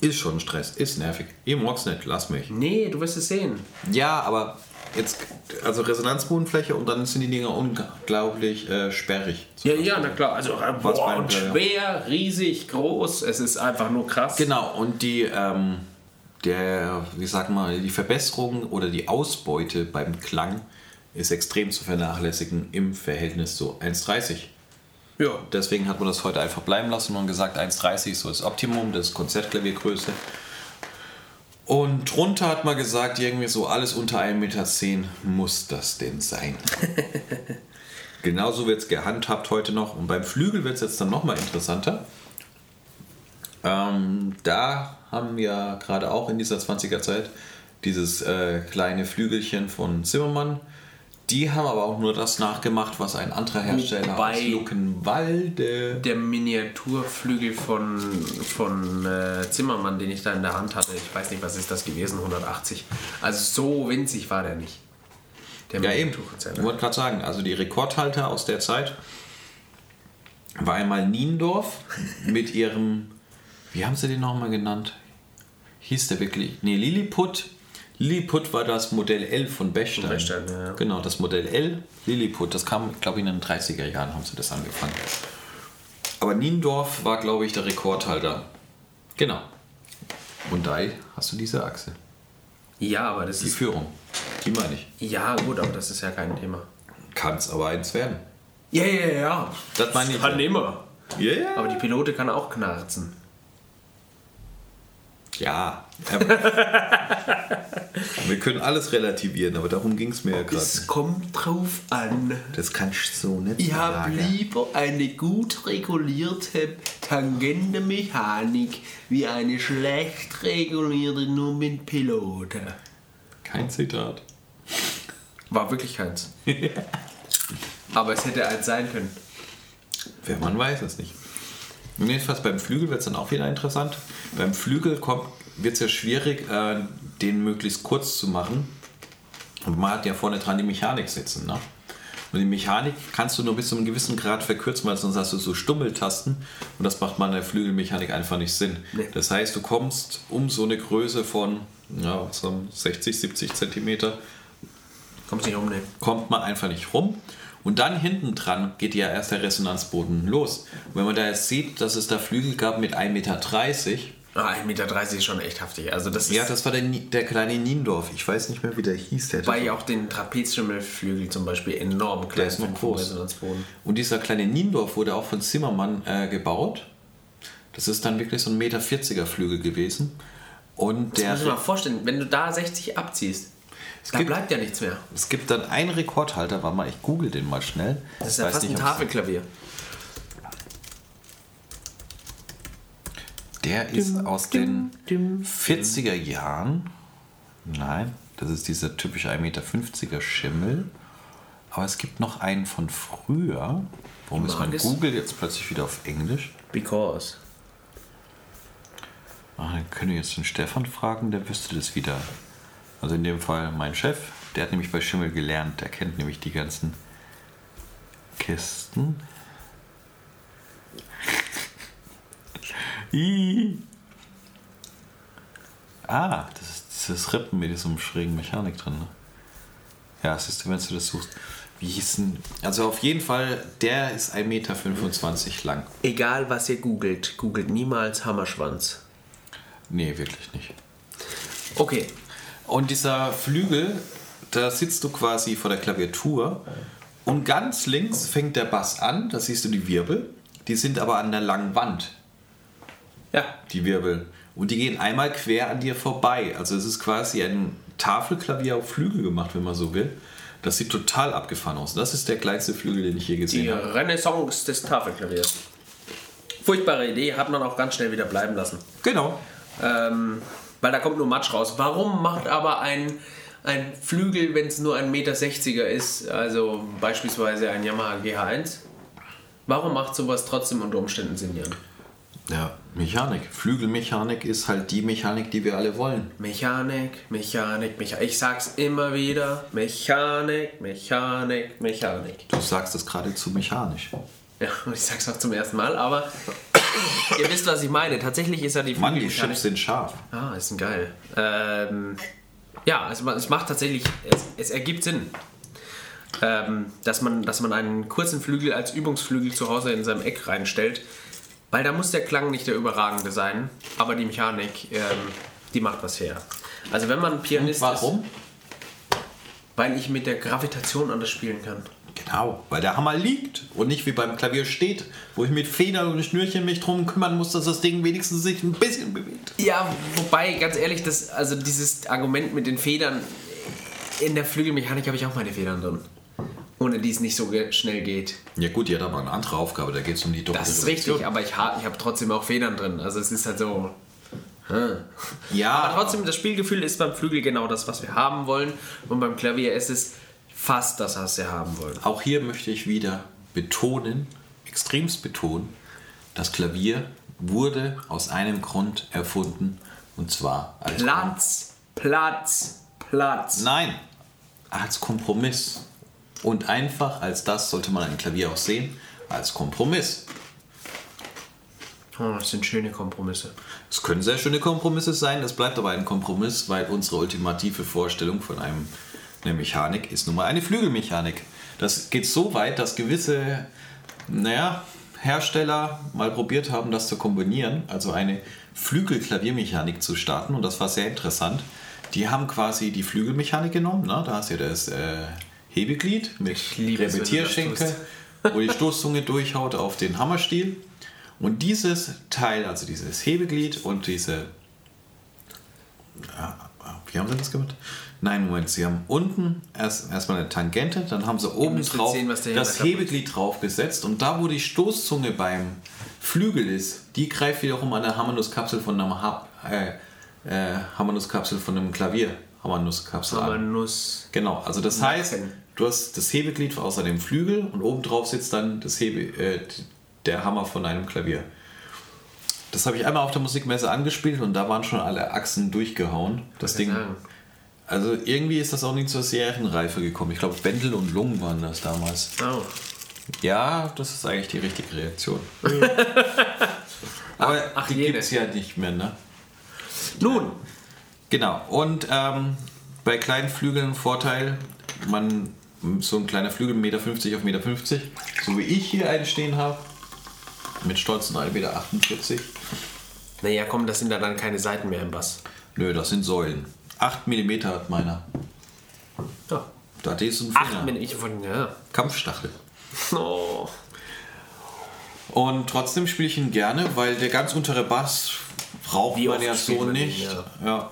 Speaker 2: Ist schon Stress, ist nervig. Ich mag's nicht, lass mich.
Speaker 1: Nee, du wirst es sehen.
Speaker 2: Ja, aber jetzt, also Resonanzbodenfläche und dann sind die Dinger unglaublich äh, sperrig.
Speaker 1: Ja, ja, na klar. Also äh, boah, und schwer, riesig, groß. Es ist einfach nur krass.
Speaker 2: Genau, und die, ähm, der, wie sagt man, die Verbesserung oder die Ausbeute beim Klang ist extrem zu vernachlässigen im Verhältnis zu 1,30.
Speaker 1: Ja.
Speaker 2: Deswegen hat man das heute einfach bleiben lassen und gesagt, 1,30 ist so das Optimum, das ist Konzertklaviergröße. Und drunter hat man gesagt, irgendwie so alles unter 1,10 Meter muss das denn sein. Genauso wird es gehandhabt heute noch. Und beim Flügel wird es jetzt dann nochmal interessanter. Ähm, da haben wir gerade auch in dieser 20er Zeit dieses äh, kleine Flügelchen von Zimmermann. Die haben aber auch nur das nachgemacht, was ein anderer Hersteller
Speaker 1: Wobei-
Speaker 2: aus Luckenwalde.
Speaker 1: Der Miniaturflügel von, von äh, Zimmermann, den ich da in der Hand hatte, ich weiß nicht, was ist das gewesen, 180. Also so winzig war der nicht. Der
Speaker 2: Ja, eben. Ich
Speaker 1: Miniaturkonzert.
Speaker 2: wollte gerade sagen, also die Rekordhalter aus der Zeit war einmal Niendorf mit ihrem, wie haben sie den nochmal genannt? Hieß der wirklich? Nee, Lilliput. Lilliput war das Modell L von Bechstein.
Speaker 1: Von Bechstein, ja.
Speaker 2: Genau, das Modell L, Lilliput. Das kam, glaube ich, in den 30er Jahren haben sie das angefangen. Aber Niendorf war, glaube ich, der Rekordhalter. Genau. Und da hast du diese Achse.
Speaker 1: Ja, aber das
Speaker 2: Die
Speaker 1: ist.
Speaker 2: Führung. Die meine ich.
Speaker 1: Ja, gut, aber das ist ja kein Thema.
Speaker 2: Kann es aber eins werden.
Speaker 1: Ja, ja, ja.
Speaker 2: Das meine ich.
Speaker 1: Kann immer.
Speaker 2: Ja, ja.
Speaker 1: Aber die Pilote kann auch knarzen.
Speaker 2: Ja. Wir können alles relativieren, aber darum ging es mir ja gerade.
Speaker 1: Es kommt drauf an.
Speaker 2: Das kannst du so nicht
Speaker 1: Ich habe lieber eine gut regulierte Tangentenmechanik wie eine schlecht regulierte nur mit Pilote.
Speaker 2: Kein Zitat.
Speaker 1: War wirklich keins. Aber es hätte eins sein können.
Speaker 2: Wer man weiß es nicht. Und jedenfalls beim Flügel wird es dann auch wieder interessant. Beim Flügel wird es ja schwierig, äh, den möglichst kurz zu machen. Und man hat ja vorne dran die Mechanik sitzen. Ne? Und die Mechanik kannst du nur bis zu einem gewissen Grad verkürzen, weil sonst hast du so Stummeltasten. Und das macht man der Flügelmechanik einfach nicht Sinn.
Speaker 1: Nee.
Speaker 2: Das heißt, du kommst um so eine Größe von ja, haben, 60, 70 Zentimeter
Speaker 1: Kommt nicht um, ne?
Speaker 2: kommt man einfach nicht rum. Und dann hinten dran geht ja erst der Resonanzboden los. Und wenn man da jetzt sieht, dass es da Flügel gab mit 1,30 Meter,
Speaker 1: Ah, 1,30 Meter ist schon echt haftig. Also das
Speaker 2: ja, das war der, der kleine Niendorf. Ich weiß nicht mehr, wie der hieß. Der
Speaker 1: bei auch den Trapezschimmelflügel zum Beispiel enorm klein
Speaker 2: ist noch groß. Und dieser kleine Niendorf wurde auch von Zimmermann äh, gebaut. Das ist dann wirklich so ein Meter 40er Flügel gewesen. Und
Speaker 1: Das
Speaker 2: der,
Speaker 1: muss ich mal vorstellen, wenn du da 60 abziehst, da
Speaker 2: gibt-
Speaker 1: bleibt ja nichts mehr.
Speaker 2: es gibt dann einen Rekordhalter, warte mal, ich google den mal schnell.
Speaker 1: Das ist ja fast ein
Speaker 2: ob's-
Speaker 1: Tafelklavier.
Speaker 2: Der ist aus den 40er Jahren. Nein, das ist dieser typische 1,50 Meter Schimmel. Aber es gibt noch einen von früher. Warum ist mein? Google jetzt plötzlich wieder auf Englisch?
Speaker 1: Because.
Speaker 2: Ah, dann könnte ich jetzt den Stefan fragen, der wüsste das wieder. Also in dem Fall mein Chef, der hat nämlich bei Schimmel gelernt. Der kennt nämlich die ganzen Kisten. Ah, das ist dieses Rippen mit diesem schrägen Mechanik drin. Ne? Ja, siehst du, wenn du das suchst. Wie hieß denn? Also auf jeden Fall, der ist 1,25 Meter lang.
Speaker 1: Egal was ihr googelt, googelt niemals Hammerschwanz.
Speaker 2: Nee, wirklich nicht.
Speaker 1: Okay.
Speaker 2: Und dieser Flügel, da sitzt du quasi vor der Klaviatur und ganz links fängt der Bass an, da siehst du die Wirbel, die sind aber an der langen Wand,
Speaker 1: Ja.
Speaker 2: die Wirbel. Und die gehen einmal quer an dir vorbei. Also es ist quasi ein Tafelklavier auf Flügel gemacht, wenn man so will. Das sieht total abgefahren aus. Das ist der kleinste Flügel, den ich je gesehen
Speaker 1: Die
Speaker 2: habe.
Speaker 1: Renaissance des Tafelklaviers. Furchtbare Idee, hat man auch ganz schnell wieder bleiben lassen.
Speaker 2: Genau.
Speaker 1: Ähm, weil da kommt nur Matsch raus. Warum macht aber ein, ein Flügel, wenn es nur ein Meter 60er ist, also beispielsweise ein Yamaha GH1, warum macht sowas trotzdem unter Umständen Sinn, Jan?
Speaker 2: Ja, Mechanik. Flügelmechanik ist halt die Mechanik, die wir alle wollen.
Speaker 1: Mechanik, Mechanik, Mechanik. Ich sag's immer wieder. Mechanik, Mechanik, Mechanik.
Speaker 2: Du sagst das geradezu mechanisch.
Speaker 1: Ja, und ich sag's auch zum ersten Mal, aber ihr wisst, was ich meine. Tatsächlich ist ja die
Speaker 2: Mann, die Chips sind scharf.
Speaker 1: Ah, ist ein geil. Ähm, ja, also es macht tatsächlich, es, es ergibt Sinn, ähm, dass, man, dass man einen kurzen Flügel als Übungsflügel zu Hause in seinem Eck reinstellt, weil da muss der Klang nicht der überragende sein, aber die Mechanik, ähm, die macht was her. Also wenn man Pianist
Speaker 2: Warum?
Speaker 1: ist, weil ich mit der Gravitation anders spielen kann.
Speaker 2: Genau, weil der Hammer liegt und nicht wie beim Klavier steht, wo ich mit Federn und Schnürchen mich drum kümmern muss, dass das Ding wenigstens sich ein bisschen bewegt.
Speaker 1: Ja, wobei, ganz ehrlich, das, also dieses Argument mit den Federn, in der Flügelmechanik habe ich auch meine Federn drin. Ohne die es nicht so schnell geht.
Speaker 2: Ja gut, die hat aber eine andere Aufgabe, da geht es um die
Speaker 1: Das ist richtig, aber ich, ha ich habe trotzdem auch Federn drin. Also es ist halt so. hm.
Speaker 2: Ja,
Speaker 1: Aber trotzdem, das Spielgefühl ist beim Flügel genau das, was wir haben wollen. Und beim Klavier ist es fast das, was wir haben wollen.
Speaker 2: auch hier möchte ich wieder betonen, extremst betonen, das Klavier wurde aus einem Grund erfunden und zwar als
Speaker 1: Platz, Platz, Platz.
Speaker 2: Nein, als Kompromiss. Und einfach als das sollte man ein Klavier auch sehen, als Kompromiss.
Speaker 1: Oh, das sind schöne Kompromisse.
Speaker 2: Es können sehr schöne Kompromisse sein, es bleibt aber ein Kompromiss, weil unsere ultimative Vorstellung von einem, einer Mechanik ist nun mal eine Flügelmechanik. Das geht so weit, dass gewisse, naja, Hersteller mal probiert haben, das zu kombinieren, also eine Flügelklaviermechanik zu starten und das war sehr interessant. Die haben quasi die Flügelmechanik genommen, ne? da hast du ja das äh, Hebeglied mit Repetierschenkel, wo die Stoßzunge durchhaut auf den Hammerstiel. Und dieses Teil, also dieses Hebeglied und diese. Ja, wie haben sie das gemacht? Nein, Moment, sie haben unten erst, erstmal eine Tangente, dann haben sie oben drauf
Speaker 1: sehen,
Speaker 2: das Hebeglied draufgesetzt und da, wo die Stoßzunge beim Flügel ist, die greift wiederum an der Hammernuss-Kapsel von einem ha äh, äh, Hammernuss-Kapsel von einem Klavier. Hammernuss-Kapsel an.
Speaker 1: Hammernuss.
Speaker 2: Genau, also das heißt, du hast das Hebeglied außer dem Flügel und oben drauf sitzt dann das Hebe, äh, der Hammer von einem Klavier. Das habe ich einmal auf der Musikmesse angespielt und da waren schon alle Achsen durchgehauen. Das Ding.
Speaker 1: sagen.
Speaker 2: Also irgendwie ist das auch nicht zur Serienreife gekommen. Ich glaube, Bändel und Lungen waren das damals.
Speaker 1: Oh.
Speaker 2: Ja, das ist eigentlich die richtige Reaktion. Aber
Speaker 1: Ach,
Speaker 2: die gibt es ja nicht mehr, ne?
Speaker 1: Nun,
Speaker 2: Genau, und ähm, bei kleinen Flügeln Vorteil, man so ein kleiner Flügel 1,50 Meter auf 1,50 Meter, so wie ich hier einen stehen habe, mit stolzen 1,48 Meter.
Speaker 1: naja, komm, das sind ja dann keine Seiten mehr im Bass.
Speaker 2: Nö, das sind Säulen. 8 mm hat meiner.
Speaker 1: Ja.
Speaker 2: Da hat ist ein Finger.
Speaker 1: bin ich von, ja.
Speaker 2: Kampfstachel.
Speaker 1: Oh.
Speaker 2: Und trotzdem spiele ich ihn gerne, weil der ganz untere Bass braucht
Speaker 1: Wie
Speaker 2: man ja so
Speaker 1: den,
Speaker 2: nicht.
Speaker 1: ja.
Speaker 2: Ja.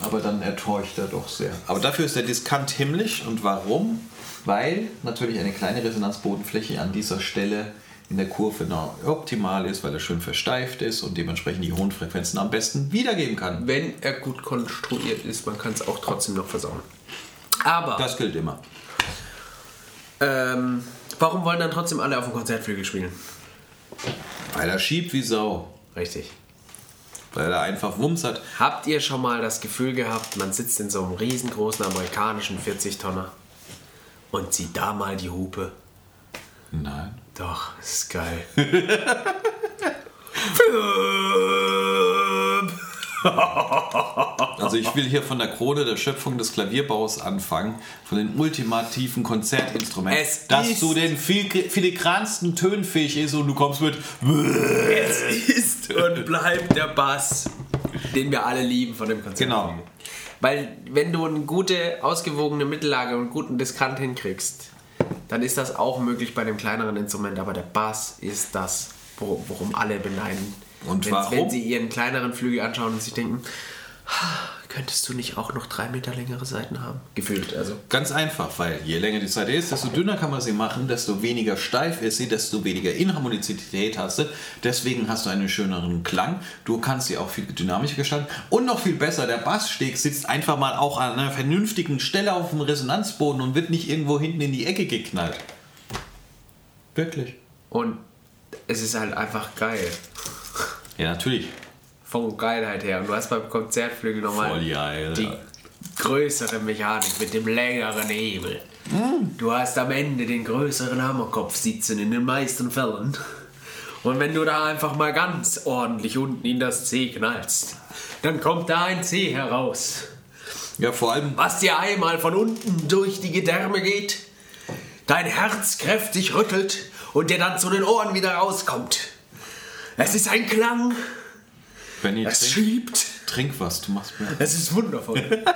Speaker 2: Aber dann ertäuscht er doch sehr. Aber dafür ist der Diskant himmlisch. Und warum? Weil natürlich eine kleine Resonanzbodenfläche an dieser Stelle in der Kurve noch optimal ist, weil er schön versteift ist und dementsprechend die hohen Frequenzen am besten wiedergeben kann.
Speaker 1: Wenn er gut konstruiert ist, man kann es auch trotzdem noch versauen. Aber
Speaker 2: Das gilt immer.
Speaker 1: ähm, warum wollen dann trotzdem alle auf dem Konzertflügel spielen?
Speaker 2: Weil er schiebt wie Sau.
Speaker 1: Richtig.
Speaker 2: Weil er einfach Wumms hat.
Speaker 1: Habt ihr schon mal das Gefühl gehabt, man sitzt in so einem riesengroßen amerikanischen 40-Tonner und zieht da mal die Hupe?
Speaker 2: Nein.
Speaker 1: Doch, das ist geil.
Speaker 2: Also ich will hier von der Krone der Schöpfung des Klavierbaus anfangen, von den ultimativen Konzertinstrumenten,
Speaker 1: Es
Speaker 2: dass
Speaker 1: ist-
Speaker 2: du den fil filigransten Tönen fähig ist und du kommst mit
Speaker 1: Es ist und bleibt der Bass, den wir alle lieben von dem Konzert.
Speaker 2: Genau.
Speaker 1: Weil wenn du eine gute, ausgewogene Mittellage und einen guten Diskant hinkriegst, dann ist das auch möglich bei dem kleineren Instrument. Aber der Bass ist das, wor- worum alle beneiden.
Speaker 2: Und
Speaker 1: wenn,
Speaker 2: warum?
Speaker 1: Wenn sie ihren kleineren Flügel anschauen und sich denken, "Ah, könntest du nicht auch noch drei Meter längere Seiten haben? Gefühlt, also.
Speaker 2: Ganz einfach, weil je länger die Seite ist, desto dünner kann man sie machen, desto weniger steif ist sie, desto weniger Inharmonizität hast du. Deswegen hast du einen schöneren Klang. Du kannst sie auch viel dynamischer gestalten. Und noch viel besser, der Basssteg sitzt einfach mal auch an einer vernünftigen Stelle auf dem Resonanzboden und wird nicht irgendwo hinten in die Ecke geknallt. Wirklich.
Speaker 1: Und es ist halt einfach geil.
Speaker 2: Ja, natürlich.
Speaker 1: Von Geilheit her. Und du hast beim Konzertflügel nochmal
Speaker 2: Voll geil.
Speaker 1: die größere Mechanik mit dem längeren Hebel. Du hast am Ende den größeren Hammerkopf sitzen in den meisten Fällen. Und wenn du da einfach mal ganz ordentlich unten in das C knallst, dann kommt da ein C heraus,
Speaker 2: Ja, vor allem,
Speaker 1: was dir einmal von unten durch die Gedärme geht, dein Herz kräftig rüttelt und dir dann zu den Ohren wieder rauskommt. Es ist ein Klang,
Speaker 2: Benny,
Speaker 1: es
Speaker 2: trink,
Speaker 1: schiebt,
Speaker 2: trink was, du machst mir.
Speaker 1: es ist wundervoll.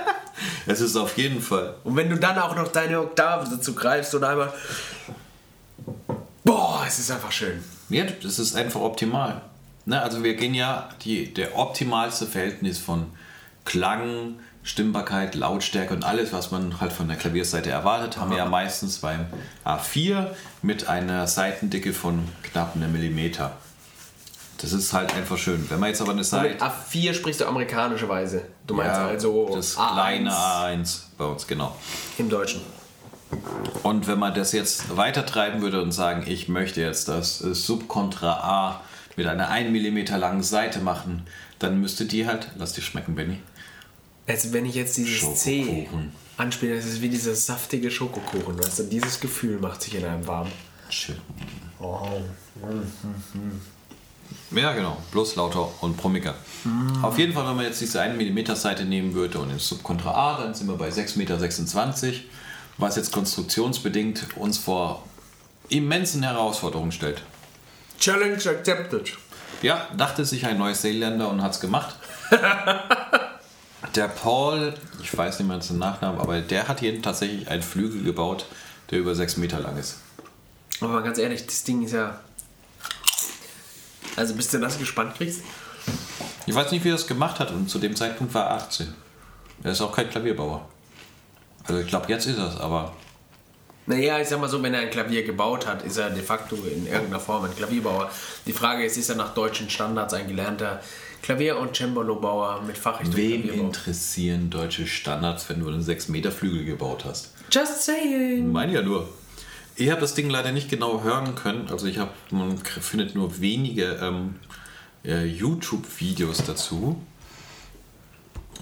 Speaker 2: Es ist auf jeden Fall.
Speaker 1: Und wenn du dann auch noch deine Oktave dazu greifst und einmal. Boah, es ist einfach schön.
Speaker 2: Ja, das ist einfach optimal. Ne, also wir gehen ja die, der optimalste Verhältnis von Klang, Stimmbarkeit, Lautstärke und alles, was man halt von der Klavierseite erwartet, haben wir ja meistens beim A4 mit einer Seitendicke von knapp einem Millimeter. Das ist halt einfach schön. Wenn man jetzt aber eine
Speaker 1: Mit
Speaker 2: Seite...
Speaker 1: A4 sprichst du amerikanischerweise. Du meinst
Speaker 2: Ja,
Speaker 1: also
Speaker 2: das
Speaker 1: A1
Speaker 2: kleine A1 bei uns, genau.
Speaker 1: im Deutschen.
Speaker 2: Und wenn man das jetzt weiter treiben würde und sagen, ich möchte jetzt das äh, Subkontra A mit einer 1 mm langen Seite machen, dann müsste die halt, lass dir schmecken, Benny.
Speaker 1: Also wenn ich jetzt dieses C anspiele, das ist wie dieser saftige Schokokuchen. Weißt du, dieses Gefühl macht sich in einem warm.
Speaker 2: Schön. Ja, genau. Bloß lauter und brummiger. Auf jeden Fall, wenn man jetzt diese 1 mm Seite nehmen würde und ins Subkontra A, dann sind wir bei 6,26 Meter, was jetzt konstruktionsbedingt uns vor immensen Herausforderungen stellt.
Speaker 1: Challenge accepted.
Speaker 2: Ja, dachte sich ein Neuseeländer und hat es gemacht. der Paul, ich weiß nicht mehr den Nachnamen, aber der hat hier tatsächlich einen Flügel gebaut, der über 6 Meter lang ist.
Speaker 1: Aber mal ganz ehrlich, das Ding ist ja. Also bis du das gespannt kriegst.
Speaker 2: Ich weiß nicht, wie er das gemacht hat und zu dem Zeitpunkt war er 18. Er ist auch kein Klavierbauer. Also ich glaube, jetzt ist er es, aber
Speaker 1: Naja, ich sag mal so, wenn er ein Klavier gebaut hat, ist er de facto in irgendeiner Form ein Klavierbauer. Die Frage ist, ist er nach deutschen Standards ein gelernter Klavier- und Cembalo-Bauer mit Fachrichtung
Speaker 2: Wem
Speaker 1: Klavierbau?
Speaker 2: interessieren deutsche Standards, wenn du einen 6 Meter Flügel gebaut hast?
Speaker 1: Just saying.
Speaker 2: Meine ja nur. Ich habe das Ding leider nicht genau hören können. Also ich habe, man findet nur wenige ähm, äh, YouTube-Videos dazu.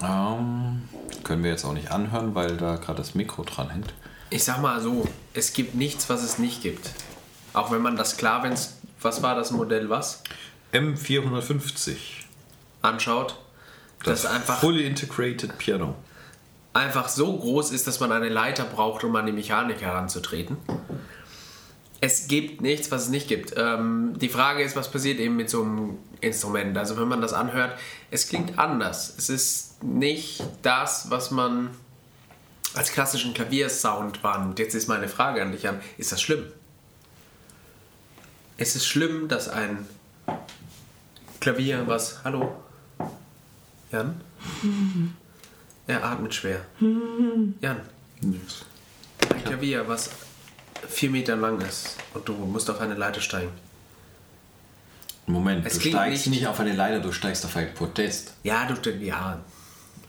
Speaker 2: Ähm, können wir jetzt auch nicht anhören, weil da gerade das Mikro dran hängt.
Speaker 1: Ich sag mal so, es gibt nichts, was es nicht gibt. Auch wenn man das klar, wenn's, was war das Modell was,
Speaker 2: M450.
Speaker 1: anschaut, das, einfach,
Speaker 2: Fully Integrated Piano.
Speaker 1: Einfach so groß ist, dass man eine Leiter braucht, um an die Mechanik heranzutreten. Es gibt nichts, was es nicht gibt. Ähm, die Frage ist, was passiert eben mit so einem Instrument. Also wenn man das anhört, es klingt anders. Es ist nicht das, was man als klassischen Klaviersound wahrnimmt. Jetzt ist meine Frage an dich an, ist das schlimm? Ist es schlimm, dass ein Klavier, was... Hallo? Jan? Er atmet schwer. Jan, ein Klavier, was vier Meter lang ist und du musst auf eine Leiter steigen.
Speaker 2: Moment,
Speaker 1: Es
Speaker 2: du
Speaker 1: klingt
Speaker 2: steigst
Speaker 1: nicht-
Speaker 2: nicht auf eine Leiter, du steigst auf ein Podest.
Speaker 1: Ja, du, ja.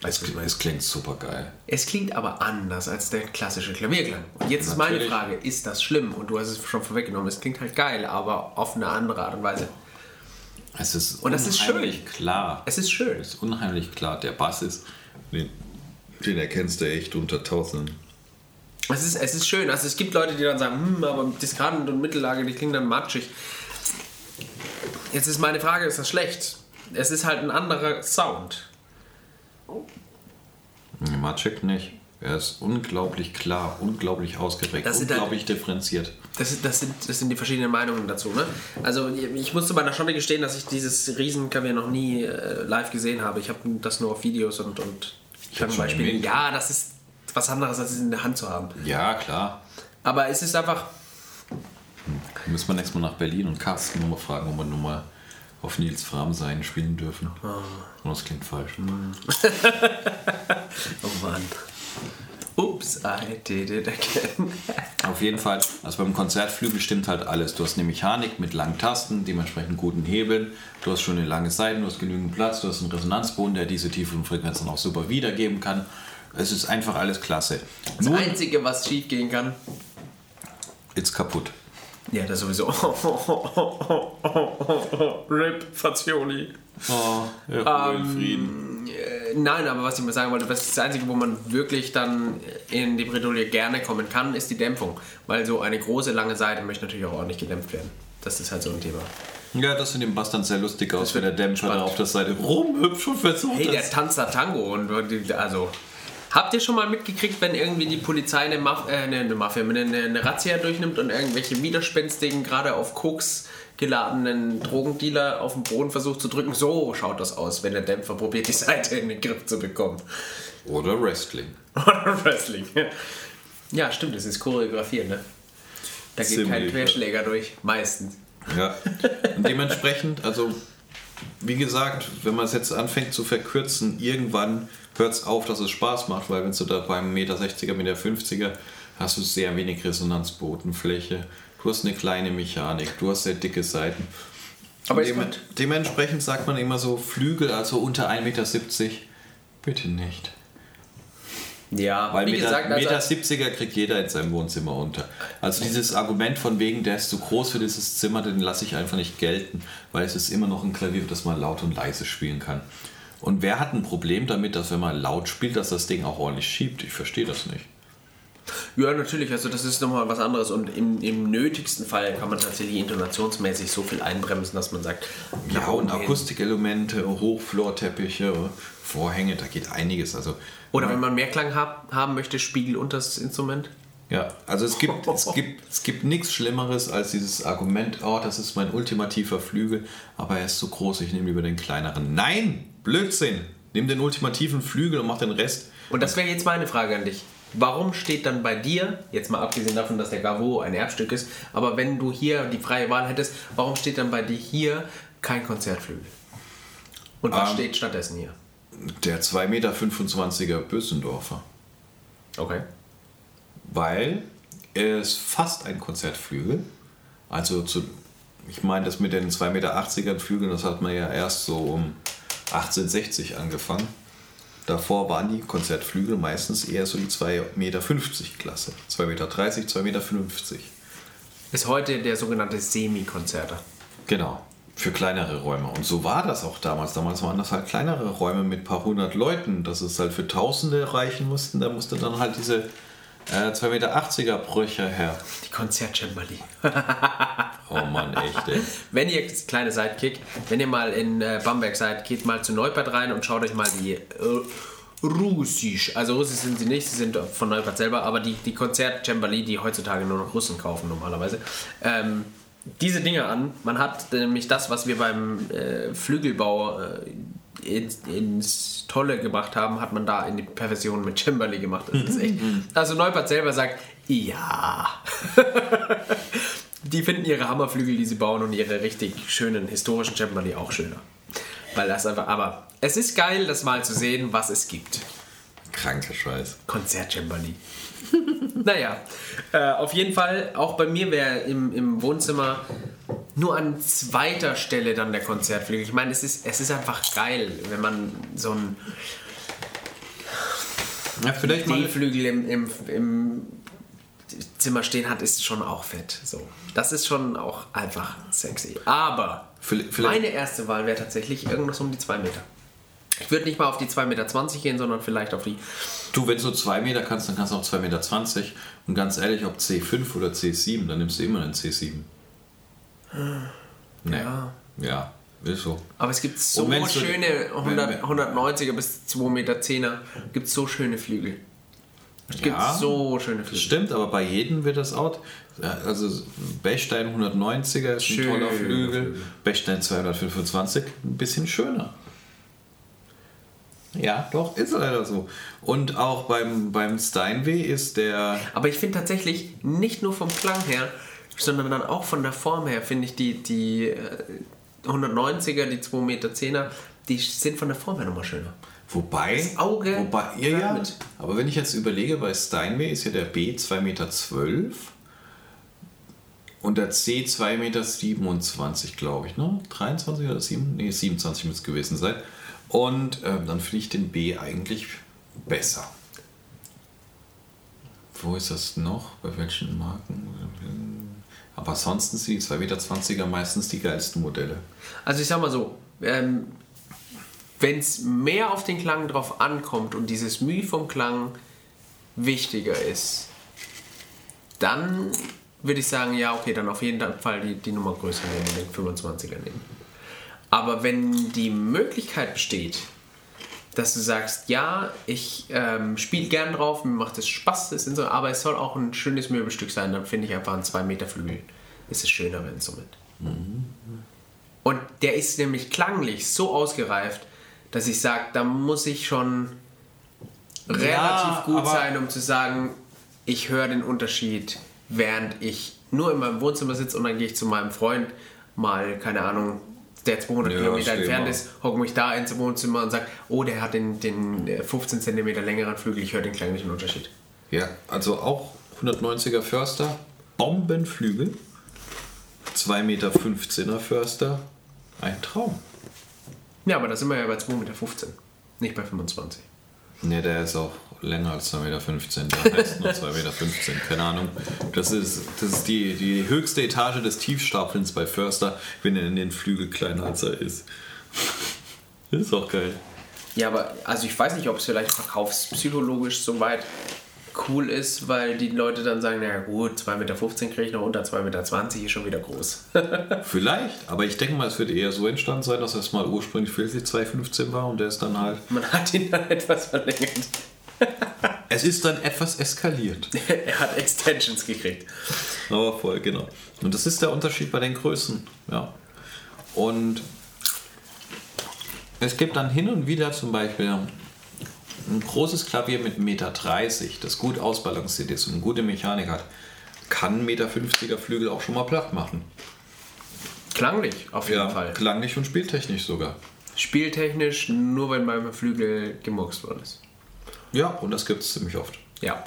Speaker 1: Ich meine?
Speaker 2: Es klingt super geil.
Speaker 1: Es klingt aber anders als der klassische Klavierklang. Und jetzt ist meine
Speaker 2: Natürlich.
Speaker 1: Frage, ist das schlimm? Und du hast es schon vorweggenommen. Es klingt halt geil, aber auf eine andere Art und Weise.
Speaker 2: Es ist
Speaker 1: Und das ist
Speaker 2: unheimlich klar.
Speaker 1: Es ist schön.
Speaker 2: Es ist unheimlich klar. Der Bass ist, den, erkennst du echt unter Tausenden.
Speaker 1: Es ist, es ist schön. Also es gibt Leute, die dann sagen, hm, aber Diskarden und Mittellage, die klingen dann matschig. Jetzt ist meine Frage, ist das schlecht? Es ist halt ein anderer Sound.
Speaker 2: Matschek nicht. Er ist unglaublich klar, unglaublich ausgeprägt,
Speaker 1: Das sind halt-
Speaker 2: unglaublich differenziert.
Speaker 1: Das, ist- das, sind, das sind die verschiedenen Meinungen dazu. Ne? Also ich muss zu meiner Schande gestehen, dass ich dieses Riesenklavier noch nie äh, live gesehen habe. Ich habe das nur auf Videos und, und
Speaker 2: hab's schon
Speaker 1: Beispielen.
Speaker 2: erwähnt.
Speaker 1: Ja, das ist was anderes, als es in der Hand zu haben.
Speaker 2: Ja, klar.
Speaker 1: Aber es ist einfach,
Speaker 2: Müssen wir nächstes Mal nach Berlin und Carsten nochmal fragen, ob wir nochmal auf Nils Fram sein spielen dürfen.
Speaker 1: Ah.
Speaker 2: Und das klingt falsch.
Speaker 1: Hm. oh Mann. Ups, I did it again.
Speaker 2: Auf jeden Fall, also beim Konzertflügel stimmt halt alles. Du hast eine Mechanik mit langen Tasten, dementsprechend guten Hebeln. Du hast schon eine lange Seiten, du hast genügend Platz, du hast einen Resonanzboden, der diese tiefen Frequenzen auch super wiedergeben kann. Es ist einfach alles klasse.
Speaker 1: Das
Speaker 2: Nur
Speaker 1: Einzige, was schief gehen kann,
Speaker 2: ist kaputt.
Speaker 1: ja, das sowieso. Rip Fazioli.
Speaker 2: Oh, ja, Frieden.
Speaker 1: Äh, Nein, aber was ich mal sagen wollte, das, das Einzige, wo man wirklich dann in die Bredouille gerne kommen kann, ist die Dämpfung. Weil so eine große, lange Seite möchte natürlich auch ordentlich gedämpft werden. Das ist halt so ein Thema.
Speaker 2: Ja, das sieht dem Bass dann sehr lustig aus, wenn der Dämpfer da
Speaker 1: spannend.
Speaker 2: auf der Seite rumhüpft und versucht
Speaker 1: Hey, der tanzt da Tango und und- also. Habt ihr schon mal mitgekriegt, wenn irgendwie die Polizei eine, Maf äh, eine, eine Mafia, eine, eine Razzia durchnimmt und irgendwelche widerspenstigen, gerade auf Koks geladenen Drogendealer auf den Boden versucht zu drücken? So schaut das aus, wenn der Dämpfer probiert, die Seite in den Griff zu bekommen.
Speaker 2: Oder Wrestling.
Speaker 1: Oder Wrestling. Ja, stimmt, das ist Choreografie, ne? Da geht kein
Speaker 2: Ziemlich,
Speaker 1: Querschläger durch, meistens.
Speaker 2: Ja. Und dementsprechend, also wie gesagt, wenn man es jetzt anfängt zu verkürzen, irgendwann hört es auf, dass es Spaß macht, weil wenn du da beim 1,60 Meter, 1,50 Meter 50er hast du sehr wenig Resonanzbodenfläche, du hast eine kleine Mechanik, du hast sehr dicke Seiten.
Speaker 1: Aber
Speaker 2: dem, dementsprechend sagt man immer so, Flügel, also unter 1,70 Meter, bitte nicht.
Speaker 1: Ja,
Speaker 2: Weil
Speaker 1: wie
Speaker 2: Meter,
Speaker 1: gesagt, also,
Speaker 2: Meter 70er kriegt jeder in seinem Wohnzimmer unter. Also dieses Argument von wegen, der ist zu groß für dieses Zimmer, den lasse ich einfach nicht gelten, weil es ist immer noch ein Klavier, das man laut und leise spielen kann. Und wer hat ein Problem damit, dass wenn man laut spielt, dass das Ding auch ordentlich schiebt? Ich verstehe das nicht.
Speaker 1: Ja, natürlich, also das ist nochmal was anderes und im, im nötigsten Fall kann man tatsächlich intonationsmäßig so viel einbremsen, dass man sagt,
Speaker 2: Ja, und. Akustikelemente, Hochflorteppiche, Vorhänge, da geht einiges. Also,
Speaker 1: Oder wenn man mehr Klang hab, haben möchte, Spiegel unter das Instrument.
Speaker 2: ja, also es gibt, es gibt, es gibt nichts Schlimmeres als dieses Argument, oh, das ist mein ultimativer Flügel, aber er ist so groß, ich nehme lieber den kleineren. Nein, Blödsinn! Nimm den ultimativen Flügel und mach den Rest.
Speaker 1: Und das wäre jetzt meine Frage an dich. Warum steht dann bei dir, jetzt mal abgesehen davon, dass der Gavo ein Erbstück ist, aber wenn du hier die freie Wahl hättest, warum steht dann bei dir hier kein Konzertflügel? Und was
Speaker 2: Ähm.
Speaker 1: steht stattdessen hier?
Speaker 2: Der 2,25 Meter Bösendorfer.
Speaker 1: Okay.
Speaker 2: weil er ist fast ein Konzertflügel. Also zu, ich meine, das mit den 2,80 Meter Flügeln, das hat man ja erst so um 1860 angefangen. Davor waren die Konzertflügel meistens eher so die 2,50 Meter Klasse. 2,30 Meter, 2,50 Meter.
Speaker 1: Ist heute der sogenannte Semi-Konzerter.
Speaker 2: Genau, für kleinere Räume. Und so war das auch damals. Damals waren das halt kleinere Räume mit ein paar hundert Leuten. dass es halt für Tausende reichen mussten. Da musste dann halt diese äh, 2,80 Meter Brüche her.
Speaker 1: Die Konzertcembali.
Speaker 2: Oh Mann, echt, ey.
Speaker 1: Wenn ihr, kleine Sidekick, wenn ihr mal in äh, Bamberg seid, geht mal zu Neupert rein und schaut euch mal die äh, Russisch, also Russisch sind sie nicht, sie sind von Neupert selber, aber die, die Konzert-Cembali, die heutzutage nur noch Russen kaufen normalerweise, ähm, diese Dinge an. Man hat nämlich das, was wir beim äh, Flügelbau äh, ins, ins Tolle gemacht haben, hat man da in die Perversion mit Cembali gemacht. Das ist echt. Also Neupert selber sagt, ja. die finden ihre Hammerflügel, die sie bauen und ihre richtig schönen historischen Cembali auch schöner. Weil das einfach, aber es ist geil, das mal zu sehen, was es gibt.
Speaker 2: Kranker Scheiß.
Speaker 1: Konzert-Cembali. naja, äh, auf jeden Fall, auch bei mir wäre im, im Wohnzimmer nur an zweiter Stelle dann der Konzertflügel. Ich meine, es ist, es ist einfach geil, wenn man so einen
Speaker 2: Ja, vielleicht mal.
Speaker 1: D-Flügel im, im, im Zimmer stehen hat, ist schon auch fett. So. Das ist schon auch einfach sexy. Aber
Speaker 2: Vielleicht-
Speaker 1: meine erste Wahl wäre tatsächlich irgendwas um die 2 Meter. Ich würde nicht mal auf die 2,20 Meter gehen, sondern vielleicht auf die.
Speaker 2: Du, wenn du 2 Meter kannst, dann kannst du auch 2,20 Meter. Und ganz ehrlich, ob C5 oder C7, dann nimmst du immer einen C7. Nee.
Speaker 1: Ja.
Speaker 2: Ja, ist so.
Speaker 1: Aber es gibt so
Speaker 2: so-
Speaker 1: schöne 100,
Speaker 2: wenn-
Speaker 1: 190er bis 2,10 Meter gibt so schöne Flügel. Es gibt
Speaker 2: Ja,
Speaker 1: so schöne Flügel.
Speaker 2: stimmt, aber bei jedem wird das out. Ja, Also Bechstein 190er ist ein
Speaker 1: Schöner
Speaker 2: toller Flügel.
Speaker 1: Flügel.
Speaker 2: Bechstein 225 ein bisschen schöner. Ja, doch, ist leider so. Und auch beim, beim Steinway ist der.
Speaker 1: Aber ich finde tatsächlich nicht nur vom Klang her, sondern dann auch von der Form her, finde ich die, die äh, 190er, die 2,10 Meter, die sind von der Form her nochmal schöner.
Speaker 2: Wobei.
Speaker 1: Das Auge
Speaker 2: Wobei, ja, ja.
Speaker 1: mit.
Speaker 2: Aber wenn ich jetzt überlege, bei Steinway ist ja der B 2,12 Meter und der C 2,27 Meter, glaube ich, ne? 23 oder 7? Nee, 27 muss es gewesen sein. Und ähm, dann finde ich den B eigentlich besser. Wo ist das noch? Bei welchen Marken? Aber ansonsten sind die 2,20 Meter meistens die geilsten Modelle.
Speaker 1: Also ich sag mal so, ähm, wenn es mehr auf den Klang drauf ankommt und dieses Mühe vom Klang wichtiger ist, dann würde ich sagen, ja, okay, dann auf jeden Fall die, die Nummer größer nehmen, den 25er nehmen. Aber wenn die Möglichkeit besteht, dass du sagst, ja, ich ähm, spiele gern drauf, mir macht es Spaß, das so, aber es soll auch ein schönes Möbelstück sein, dann finde ich einfach ein 2 Meter Flügel. Ist es schöner, wenn es so mit. Und der ist nämlich klanglich so ausgereift, dass ich sage, da muss ich schon relativ gut sein, um zu sagen, ich höre den Unterschied, während ich nur in meinem Wohnzimmer sitze und dann gehe ich zu meinem Freund mal, keine Ahnung, der 200
Speaker 2: Ja,
Speaker 1: Kilometer entfernt
Speaker 2: mal.
Speaker 1: ist, hocke mich da ins Wohnzimmer und sage, oh, der hat den, den äh, 15 cm längeren Flügel, ich höre den klanglichen Unterschied.
Speaker 2: Ja, also auch 190er Förster, Bombenflügel, 2,15 Meter Förster, ein Traum.
Speaker 1: Ja, aber da sind wir ja bei 2,15 Meter, nicht bei 25.
Speaker 2: Ne, der ist auch länger als 2,15 Meter. Der heißt nur 2,15 Meter, keine Ahnung. Das ist, das ist die, die höchste Etage des Tiefstapelns bei Förster, wenn er in den Flügel kleiner als er ist. Das ist auch geil.
Speaker 1: Ja, aber also ich weiß nicht, ob es vielleicht verkaufspsychologisch so weit cool ist, weil die Leute dann sagen, naja gut, 2,15 Meter kriege ich noch unter 2,20 Meter ist schon wieder groß.
Speaker 2: Vielleicht, aber ich denke mal, es wird eher so entstanden sein, dass es mal ursprünglich wirklich 2,15 war und der ist dann halt.
Speaker 1: Man hat ihn dann etwas verlängert.
Speaker 2: Es ist dann etwas eskaliert.
Speaker 1: er hat Extensions gekriegt.
Speaker 2: Aber voll, genau. Und das ist der Unterschied bei den Größen. Ja. Und es gibt dann hin und wieder zum Beispiel ein großes Klavier mit 1,30 Meter, das gut ausbalanciert ist und eine gute Mechanik hat, kann 1,50 Meter Flügel auch schon mal platt machen.
Speaker 1: Klanglich, auf jeden
Speaker 2: Ja,
Speaker 1: Fall.
Speaker 2: klanglich und spieltechnisch sogar.
Speaker 1: Spieltechnisch nur, wenn beim Flügel gemurkst worden ist.
Speaker 2: Ja, und das gibt es ziemlich oft.
Speaker 1: Ja.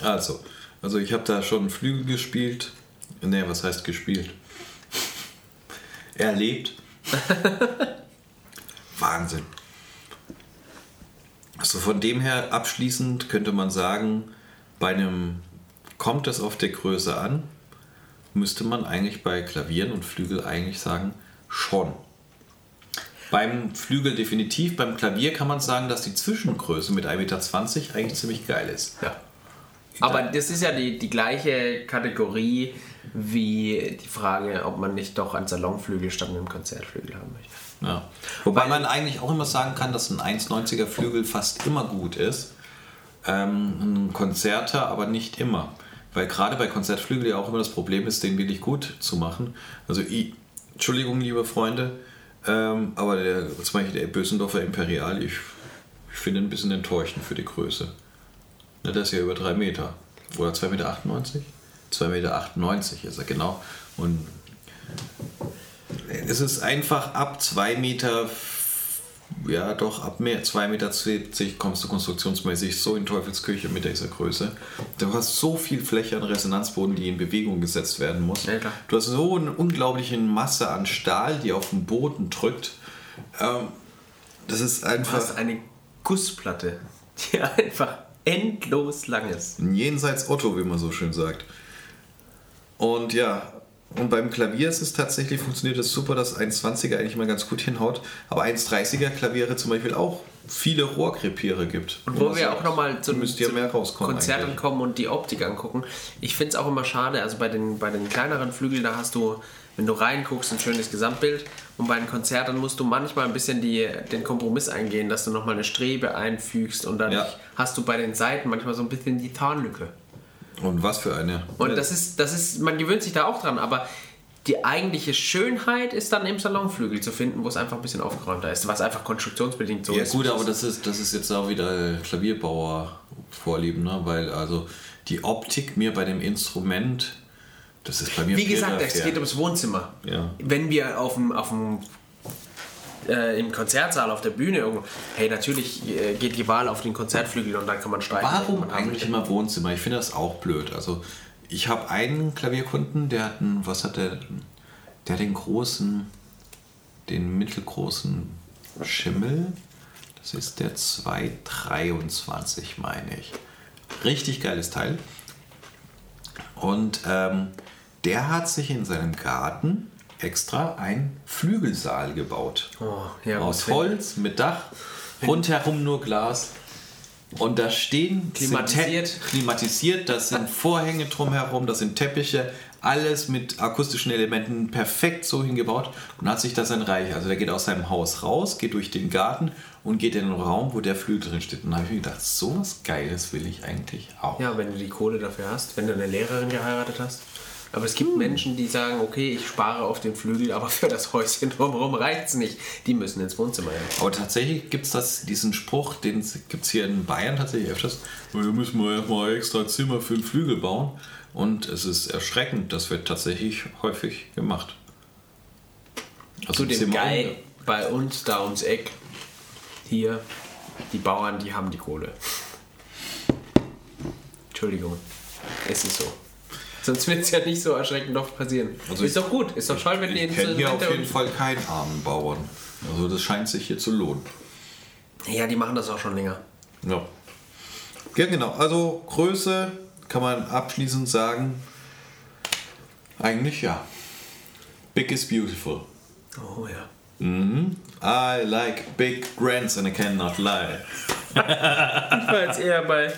Speaker 2: Also, also ich habe da schon Flügel gespielt. Ne, was heißt gespielt? Erlebt. Wahnsinn. Also von dem her abschließend könnte man sagen, bei einem kommt es auf der Größe an, müsste man eigentlich bei Klavieren und Flügel eigentlich sagen, schon. Beim Flügel definitiv, beim Klavier kann man sagen, dass die Zwischengröße mit 1,20 Meter eigentlich ziemlich geil ist.
Speaker 1: ja. Aber das ist ja die, die gleiche Kategorie wie die Frage, ob man nicht doch einen Salonflügel statt einem Konzertflügel haben möchte.
Speaker 2: Ja. Wobei man eigentlich auch immer sagen kann, dass ein 1,90er Flügel fast immer gut ist. Ähm, ein Konzerter aber nicht immer. Weil gerade bei Konzertflügel ja auch immer das Problem ist, den wirklich gut zu machen. Also, ich, Entschuldigung, liebe Freunde, ähm, aber der, zum Beispiel der Bösendorfer Imperial, ich, ich finde ihn ein bisschen enttäuschend für die Größe. Ne, der ist ja über 3 Meter. Oder 2,98 Meter? 2,98 Meter ist er, genau. Und es ist einfach ab 2 Meter, ja doch, ab mehr 2,70 Meter kommst du konstruktionsmäßig so in Teufelsküche mit dieser Größe. Du hast so viel Fläche an Resonanzboden, die in Bewegung gesetzt werden muss.
Speaker 1: Ja.
Speaker 2: Du hast so eine unglaubliche Masse an Stahl, die auf den Boden drückt. Ähm, das ist
Speaker 1: Du
Speaker 2: einfach
Speaker 1: hast eine Gussplatte, die einfach endlos lang ist.
Speaker 2: jenseits Otto, wie man so schön sagt. Und ja, und beim Klavier ist es tatsächlich, funktioniert es super, dass 1,20er eigentlich mal ganz gut hinhaut. Aber 1,30er Klaviere zum Beispiel auch viele Rohrkrepiere gibt.
Speaker 1: Und wo wir auch nochmal zu,
Speaker 2: müsste ja
Speaker 1: zu
Speaker 2: mehr rauskommen.
Speaker 1: Konzerten
Speaker 2: eigentlich.
Speaker 1: kommen und die Optik angucken. Ich finde es auch immer schade, also bei den, bei den kleineren Flügeln, da hast du, wenn du reinguckst, ein schönes Gesamtbild. Und bei den Konzerten musst du manchmal ein bisschen die, den Kompromiss eingehen, dass du nochmal eine Strebe einfügst und dadurch
Speaker 2: Ja.
Speaker 1: hast du bei den Seiten manchmal so ein bisschen die Tarnlücke.
Speaker 2: Und was für eine.
Speaker 1: Und das ist, das ist, man gewöhnt sich da auch dran, aber die eigentliche Schönheit ist dann im Salonflügel zu finden, wo es einfach ein bisschen aufgeräumter ist, was einfach konstruktionsbedingt so
Speaker 2: Ja
Speaker 1: ist.
Speaker 2: gut, aber das ist, das ist jetzt auch wieder Klavierbauer Vorlieben, ne? weil also die Optik mir bei dem Instrument, das ist bei mir
Speaker 1: Wie gesagt, es geht ums Wohnzimmer.
Speaker 2: Ja.
Speaker 1: Wenn wir auf dem, auf dem äh, im Konzertsaal auf der Bühne irgendwo, hey, natürlich äh, geht die Wahl auf den Konzertflügel und dann kann man streichen.
Speaker 2: Warum
Speaker 1: Man
Speaker 2: eigentlich immer Wohnzimmer? Ich finde das auch blöd. Also ich habe einen Klavierkunden, der hat einen, was hat der? Der hat den großen, den mittelgroßen Schimmel. Das ist der 223, meine ich. Richtig geiles Teil. Und ähm, der hat sich in seinem Garten extra einen Flügelsaal gebaut.
Speaker 1: Oh, ja,
Speaker 2: Aus Holz, mit Dach, rundherum nur Glas. Und da stehen
Speaker 1: Klimatisiert.
Speaker 2: sind klimatisiert, das sind Vorhänge drumherum, das sind Teppiche, alles mit akustischen Elementen perfekt so hingebaut und hat sich das ein Reich. Also der geht aus seinem Haus raus, geht durch den Garten und geht in den Raum, wo der Flügel drin steht. Und da habe ich mir gedacht, so was Geiles will ich eigentlich auch.
Speaker 1: Ja, wenn du die Kohle dafür hast, wenn du eine Lehrerin geheiratet hast. Aber es gibt Menschen, die sagen, okay, ich spare auf den Flügel, aber für das Häuschen drumherum reicht es nicht. Die müssen ins Wohnzimmer hin.
Speaker 2: Aber tatsächlich gibt es diesen Spruch, den gibt es hier in Bayern tatsächlich öfters. Da müssen wir erstmal extra Zimmer für den Flügel bauen. Und es ist erschreckend, das wird tatsächlich häufig gemacht. Also
Speaker 1: Zu dem
Speaker 2: Zimmer-
Speaker 1: Guy bei uns da ums Eck, hier, die Bauern, die haben die Kohle. Entschuldigung, es ist so. Sonst wird es ja nicht so erschreckend oft passieren.
Speaker 2: Also
Speaker 1: ist
Speaker 2: ich-
Speaker 1: doch gut, ist doch toll, wenn die
Speaker 2: Ich kenne hier auf jeden Fall keinen armen Bauern. Also das scheint sich hier zu lohnen.
Speaker 1: Ja, die machen das auch schon länger.
Speaker 2: Ja. Ja, genau. Also Größe kann man abschließend sagen, eigentlich ja. Big is beautiful.
Speaker 1: Oh ja.
Speaker 2: I like big grants and I cannot lie.
Speaker 1: Ich war jetzt eher bei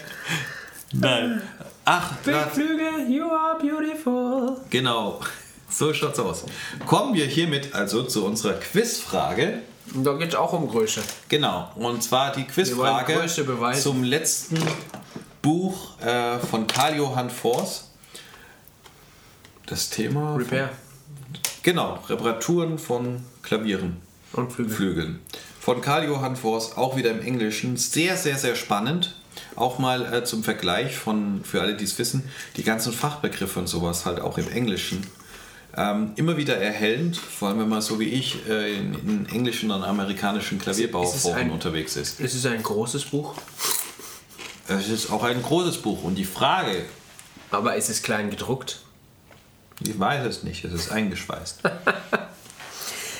Speaker 2: Nein. Ach, da-
Speaker 1: Flügel, you are beautiful.
Speaker 2: genau. So schaut's aus. Kommen wir hiermit also zu unserer Quizfrage.
Speaker 1: Und da geht es auch um Größe.
Speaker 2: Genau, und zwar die Quizfrage zum letzten Buch äh, von Karl Johann Forst. Das Thema.
Speaker 1: Repair
Speaker 2: Genau, Reparaturen von Klavieren,
Speaker 1: und Flügel.
Speaker 2: Flügeln. Von Karl Johann Forst, auch wieder im Englischen. Sehr, sehr, sehr spannend. Auch mal äh, zum Vergleich von, für alle, die es wissen, die ganzen Fachbegriffe und sowas halt auch im Englischen. Ähm, immer wieder erhellend, vor allem wenn man so wie ich äh, in, in englischen und amerikanischen
Speaker 1: es
Speaker 2: Klavierbauforen unterwegs ist.
Speaker 1: Es ist ein großes Buch,
Speaker 2: Es ist auch ein großes Buch und die Frage,
Speaker 1: aber es ist klein gedruckt.
Speaker 2: ich weiß es nicht, es ist eingeschweißt.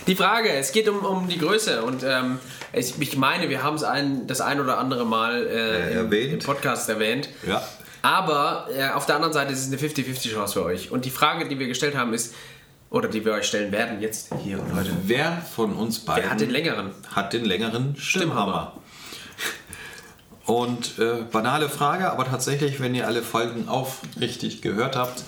Speaker 1: Die Frage, es geht um, um die Größe und ähm, ich, ich meine, wir haben es ein, das ein oder andere Mal äh, im,
Speaker 2: erwähnt.
Speaker 1: im Podcast erwähnt.
Speaker 2: Ja.
Speaker 1: Aber äh, auf der anderen Seite ist es eine 50-50 Chance für euch. Und die Frage, die wir gestellt haben, ist, oder die wir euch stellen werden, jetzt hier und heute.
Speaker 2: Wer von uns beiden
Speaker 1: Wer hat den längeren?
Speaker 2: hat den längeren Stimmhammer? Und äh, banale Frage, aber tatsächlich, wenn ihr alle Folgen aufrichtig gehört habt,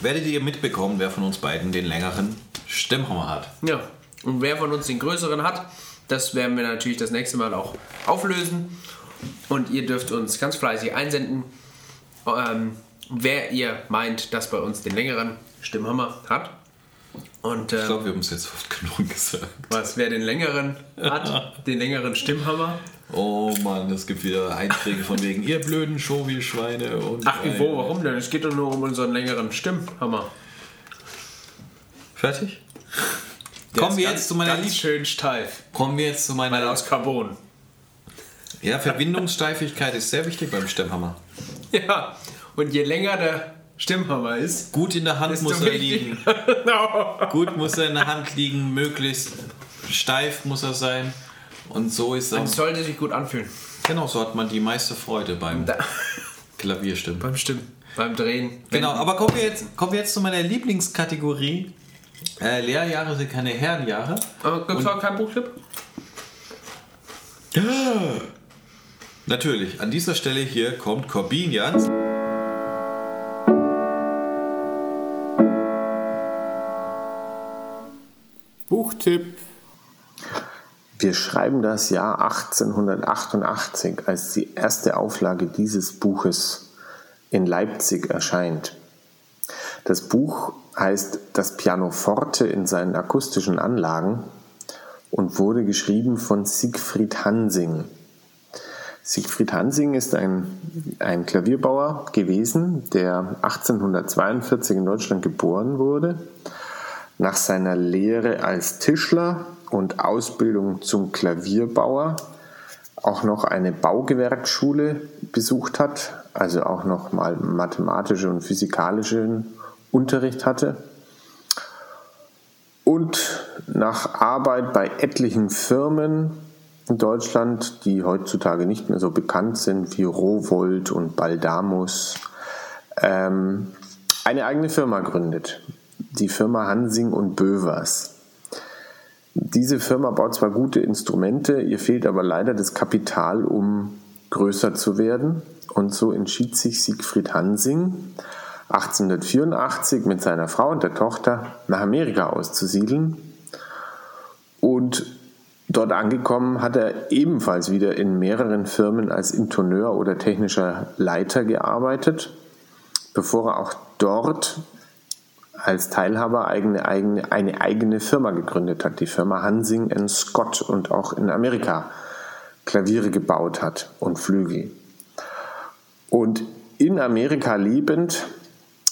Speaker 2: werdet ihr mitbekommen, wer von uns beiden den längeren Stimmhammer hat.
Speaker 1: Ja. Und wer von uns den größeren hat, das werden wir natürlich das nächste Mal auch auflösen. Und ihr dürft uns ganz fleißig einsenden, ähm, wer ihr meint, dass bei uns den längeren Stimmhammer hat. Und
Speaker 2: Ich
Speaker 1: äh,
Speaker 2: glaube, wir haben es jetzt oft genug gesagt.
Speaker 1: was, wer den längeren hat, den längeren Stimmhammer.
Speaker 2: Oh Mann, es gibt wieder Einträge von wegen ihr blöden Schovi-Schweine und.
Speaker 1: Ach, wo, warum denn? Es geht doch nur um unseren längeren Stimmhammer.
Speaker 2: Fertig?
Speaker 1: Der
Speaker 2: Kommen wir
Speaker 1: ganz,
Speaker 2: jetzt zu meiner
Speaker 1: ganz schön steif.
Speaker 2: Kommen wir jetzt zu meiner.
Speaker 1: Weil aus Carbon.
Speaker 2: Ja, Verbindungssteifigkeit ist sehr wichtig beim Stimmhammer.
Speaker 1: Ja, und je länger der Stimmhammer ist,
Speaker 2: Gut in der Hand muss er liegen. Gut muss er in der Hand liegen, möglichst steif muss er sein. Und so ist er.
Speaker 1: Es sollte sich gut anfühlen.
Speaker 2: Genau, so hat man die meiste Freude beim
Speaker 1: Da,
Speaker 2: Klavierstimmen.
Speaker 1: beim Stimmen, beim Drehen.
Speaker 2: Genau, aber kommen wir jetzt, kommen wir jetzt zu meiner Lieblingskategorie. Äh, Lehrjahre sind keine Herrenjahre.
Speaker 1: Aber gibt es auch keinen Buchtipp?
Speaker 2: Natürlich, an dieser Stelle hier kommt Corbin Jans.
Speaker 4: Buchtipp. Wir schreiben das Jahr 1888, als die erste Auflage dieses Buches in Leipzig erscheint. Das Buch heißt Das Pianoforte in seinen akustischen Anlagen und wurde geschrieben von Siegfried Hansing. Siegfried Hansing ist ein, ein Klavierbauer gewesen, der 1842 in Deutschland geboren wurde nach seiner Lehre als Tischler und Ausbildung zum Klavierbauer auch noch eine Baugewerkschule besucht hat, also auch noch mal mathematische und physikalischen Unterricht hatte und nach Arbeit bei etlichen Firmen in Deutschland, die heutzutage nicht mehr so bekannt sind wie Rowold und Baldamus, ähm, eine eigene Firma gründet. Die Firma Hansing und Bövers. Diese Firma baut zwar gute Instrumente, ihr fehlt aber leider das Kapital, um größer zu werden. Und so entschied sich Siegfried Hansing 1884 mit seiner Frau und der Tochter nach Amerika auszusiedeln. Und dort angekommen hat er ebenfalls wieder in mehreren Firmen als Intoneur oder technischer Leiter gearbeitet, bevor er auch dort als Teilhaber eigene, eigene, eine eigene Firma gegründet hat, die Firma Hansing Scott und auch in Amerika Klaviere gebaut hat und Flügel. Und in Amerika lebend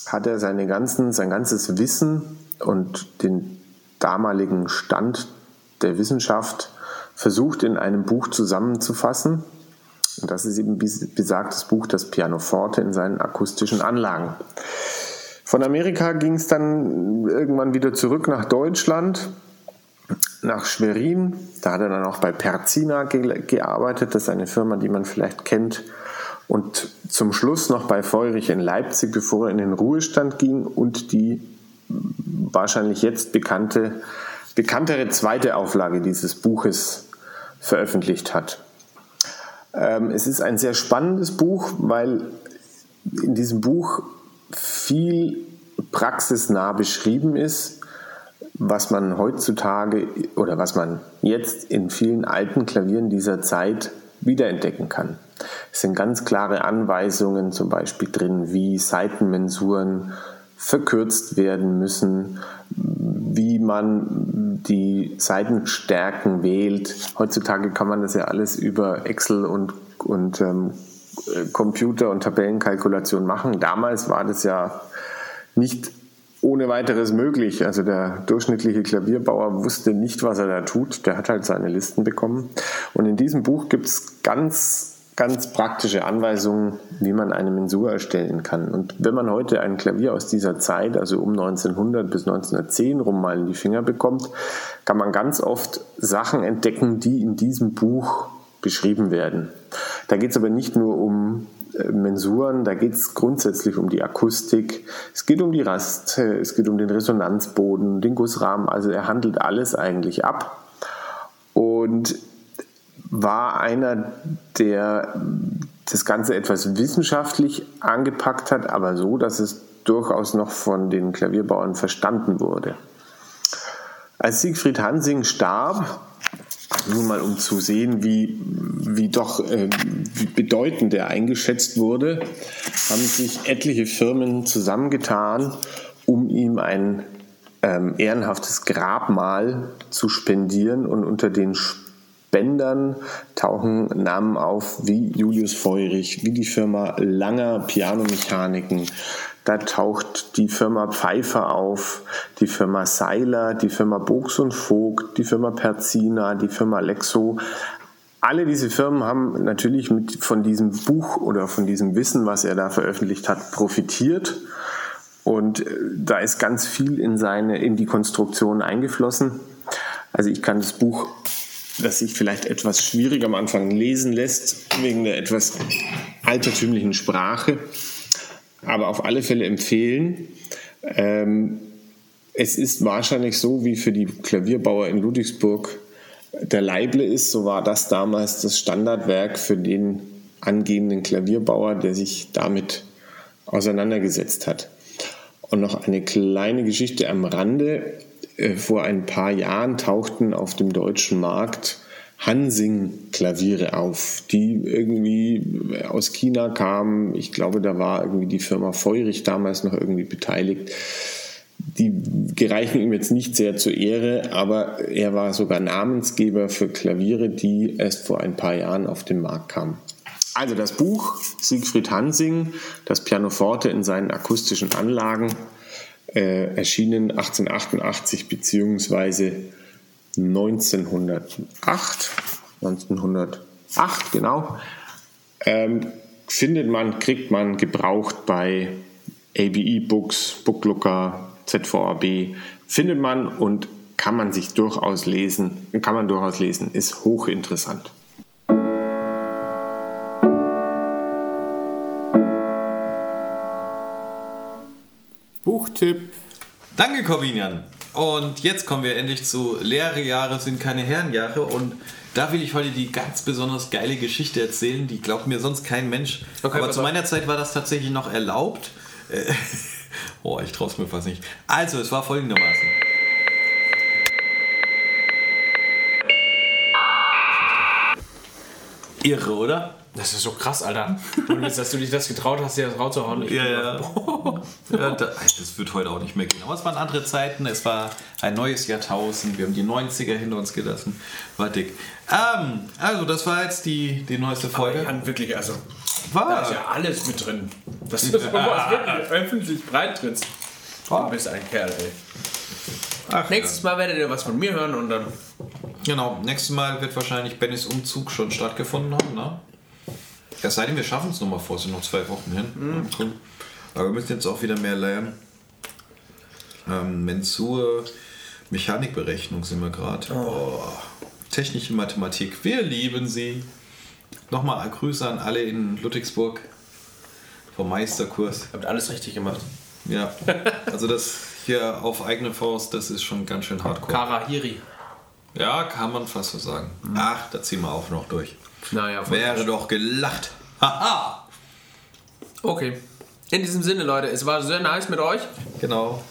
Speaker 4: hat er seine ganzen, sein ganzes Wissen und den damaligen Stand der Wissenschaft versucht in einem Buch zusammenzufassen. Und das ist eben besagtes Buch, das Pianoforte in seinen akustischen Anlagen. Von Amerika ging es dann irgendwann wieder zurück nach Deutschland, nach Schwerin. Da hat er dann auch bei Perzina ge gearbeitet. Das ist eine Firma, die man vielleicht kennt. Und zum Schluss noch bei Feurich in Leipzig, bevor er in den Ruhestand ging und die wahrscheinlich jetzt bekannte, bekanntere zweite Auflage dieses Buches veröffentlicht hat. Ähm, es ist ein sehr spannendes Buch, weil in diesem Buch viel praxisnah beschrieben ist, was man heutzutage oder was man jetzt in vielen alten Klavieren dieser Zeit wiederentdecken kann. Es sind ganz klare Anweisungen zum Beispiel drin, wie Seitenmensuren verkürzt werden müssen, wie man die Seitenstärken wählt. Heutzutage kann man das ja alles über Excel und, und ähm, Computer- und Tabellenkalkulation machen. Damals war das ja nicht ohne weiteres möglich. Also der durchschnittliche Klavierbauer wusste nicht, was er da tut. Der hat halt seine Listen bekommen. Und in diesem Buch gibt es ganz ganz praktische Anweisungen, wie man eine Mensur erstellen kann. Und wenn man heute ein Klavier aus dieser Zeit, also um 1900 bis 1910 rum mal in die Finger bekommt, kann man ganz oft Sachen entdecken, die in diesem Buch beschrieben werden. Da geht es aber nicht nur um äh, Mensuren, da geht es grundsätzlich um die Akustik, es geht um die Rast, es geht um den Resonanzboden, den Gussrahmen, also er handelt alles eigentlich ab. Und war einer, der das Ganze etwas wissenschaftlich angepackt hat, aber so, dass es durchaus noch von den Klavierbauern verstanden wurde. Als Siegfried Hansing starb, nur mal um zu sehen, wie, wie doch äh, wie bedeutend er eingeschätzt wurde, haben sich etliche Firmen zusammengetan, um ihm ein ähm, ehrenhaftes Grabmal zu spendieren und unter den Bändern tauchen Namen auf wie Julius Feurich, wie die Firma Langer Pianomechaniken. Da taucht die Firma Pfeiffer auf, die Firma Seiler, die Firma Bogs und Vogt, die Firma Perzina, die Firma Lexo. Alle diese Firmen haben natürlich mit, von diesem Buch oder von diesem Wissen, was er da veröffentlicht hat, profitiert. Und äh, da ist ganz viel in seine, in die Konstruktion eingeflossen. Also ich kann das Buch das sich vielleicht etwas schwierig am Anfang lesen lässt, wegen der etwas altertümlichen Sprache, aber auf alle Fälle empfehlen. Ähm, es ist wahrscheinlich so, wie für die Klavierbauer in Ludwigsburg der Leible ist, so war das damals das Standardwerk für den angehenden Klavierbauer, der sich damit auseinandergesetzt hat. Und noch eine kleine Geschichte am Rande. Äh, vor ein paar Jahren tauchten auf dem deutschen Markt Hansing-Klaviere auf, die irgendwie aus China kamen. Ich glaube, da war irgendwie die Firma Feurich damals noch irgendwie beteiligt. Die gereichen ihm jetzt nicht sehr zur Ehre, aber er war sogar Namensgeber für Klaviere, die erst vor ein paar Jahren auf den Markt kamen. Also das Buch Siegfried Hansing, das Pianoforte in seinen akustischen Anlagen, äh, erschienen 1888 bzw. 1908. 1908, genau. Ähm, findet man, kriegt man gebraucht bei ABE Books, Booklooker, ZVAB. Findet man und kann man sich durchaus lesen, kann man durchaus lesen, ist hochinteressant.
Speaker 2: Buchtipp. Danke, Corvinian. Und jetzt kommen wir endlich zu leere Jahre sind keine Herrenjahre und da will ich heute die ganz besonders geile Geschichte erzählen, die glaubt mir sonst kein Mensch. Okay, Aber zu meiner Zeit war das tatsächlich noch erlaubt. Äh, oh, ich traue es mir fast nicht. Also, es war folgendermaßen. Irre, oder?
Speaker 1: Das ist so krass, Alter. Und jetzt, dass du dich das getraut hast, dir das rauszuhauen.
Speaker 2: Ja, ja. ja das wird heute auch nicht mehr gehen. Aber es waren andere Zeiten. Es war ein neues Jahrtausend. Wir haben die 90er hinter uns gelassen. War dick. Ähm, also, das war jetzt die, die neueste Folge.
Speaker 1: Aber Jan, wirklich, also. War. Da ist ja alles mit drin. Das ist sowas wirklich öffentlich breit trittst. Du bist ein Kerl, ey. Ach, Nächstes Mal werdet ihr was von mir hören und dann.
Speaker 2: Genau, nächstes Mal wird wahrscheinlich Bennys Umzug schon stattgefunden haben, ne? Ja, seitdem wir schaffen es nochmal vor, sind noch zwei Wochen hin. Mhm. Aber wir müssen jetzt auch wieder mehr lernen. Ähm, Mensur, Mechanikberechnung sind wir gerade. Oh. Oh. Technische Mathematik, wir lieben sie. Nochmal Grüße an alle in Ludwigsburg vom Meisterkurs.
Speaker 1: Habt alles richtig gemacht.
Speaker 2: Ja, also das hier auf eigene Faust, das ist schon ganz schön hardcore.
Speaker 1: Karahiri.
Speaker 2: Ja, kann man fast so sagen. Mhm. Ach, da ziehen wir auch noch durch.
Speaker 1: Naja.
Speaker 2: Wäre doch gelacht. Haha!
Speaker 1: Okay. In diesem Sinne, Leute, es war sehr nice mit euch.
Speaker 2: Genau.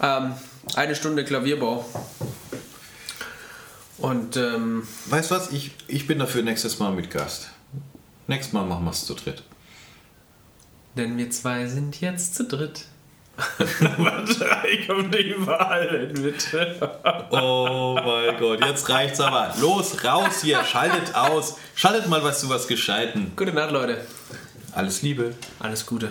Speaker 1: Ähm, eine Stunde Klavierbau. Und ähm,
Speaker 2: Weißt du was? Ich, ich bin dafür nächstes Mal mit Gast. Nächstes Mal machen wir es zu dritt.
Speaker 1: denn wir zwei sind jetzt zu dritt. Drei kommt überall hin, bitte.
Speaker 2: Oh mein Gott, jetzt reicht's aber. Los, raus hier, schaltet aus. Schaltet mal was zu was Gescheiten.
Speaker 1: Gute Nacht, Leute.
Speaker 2: Alles Liebe.
Speaker 1: Alles Gute.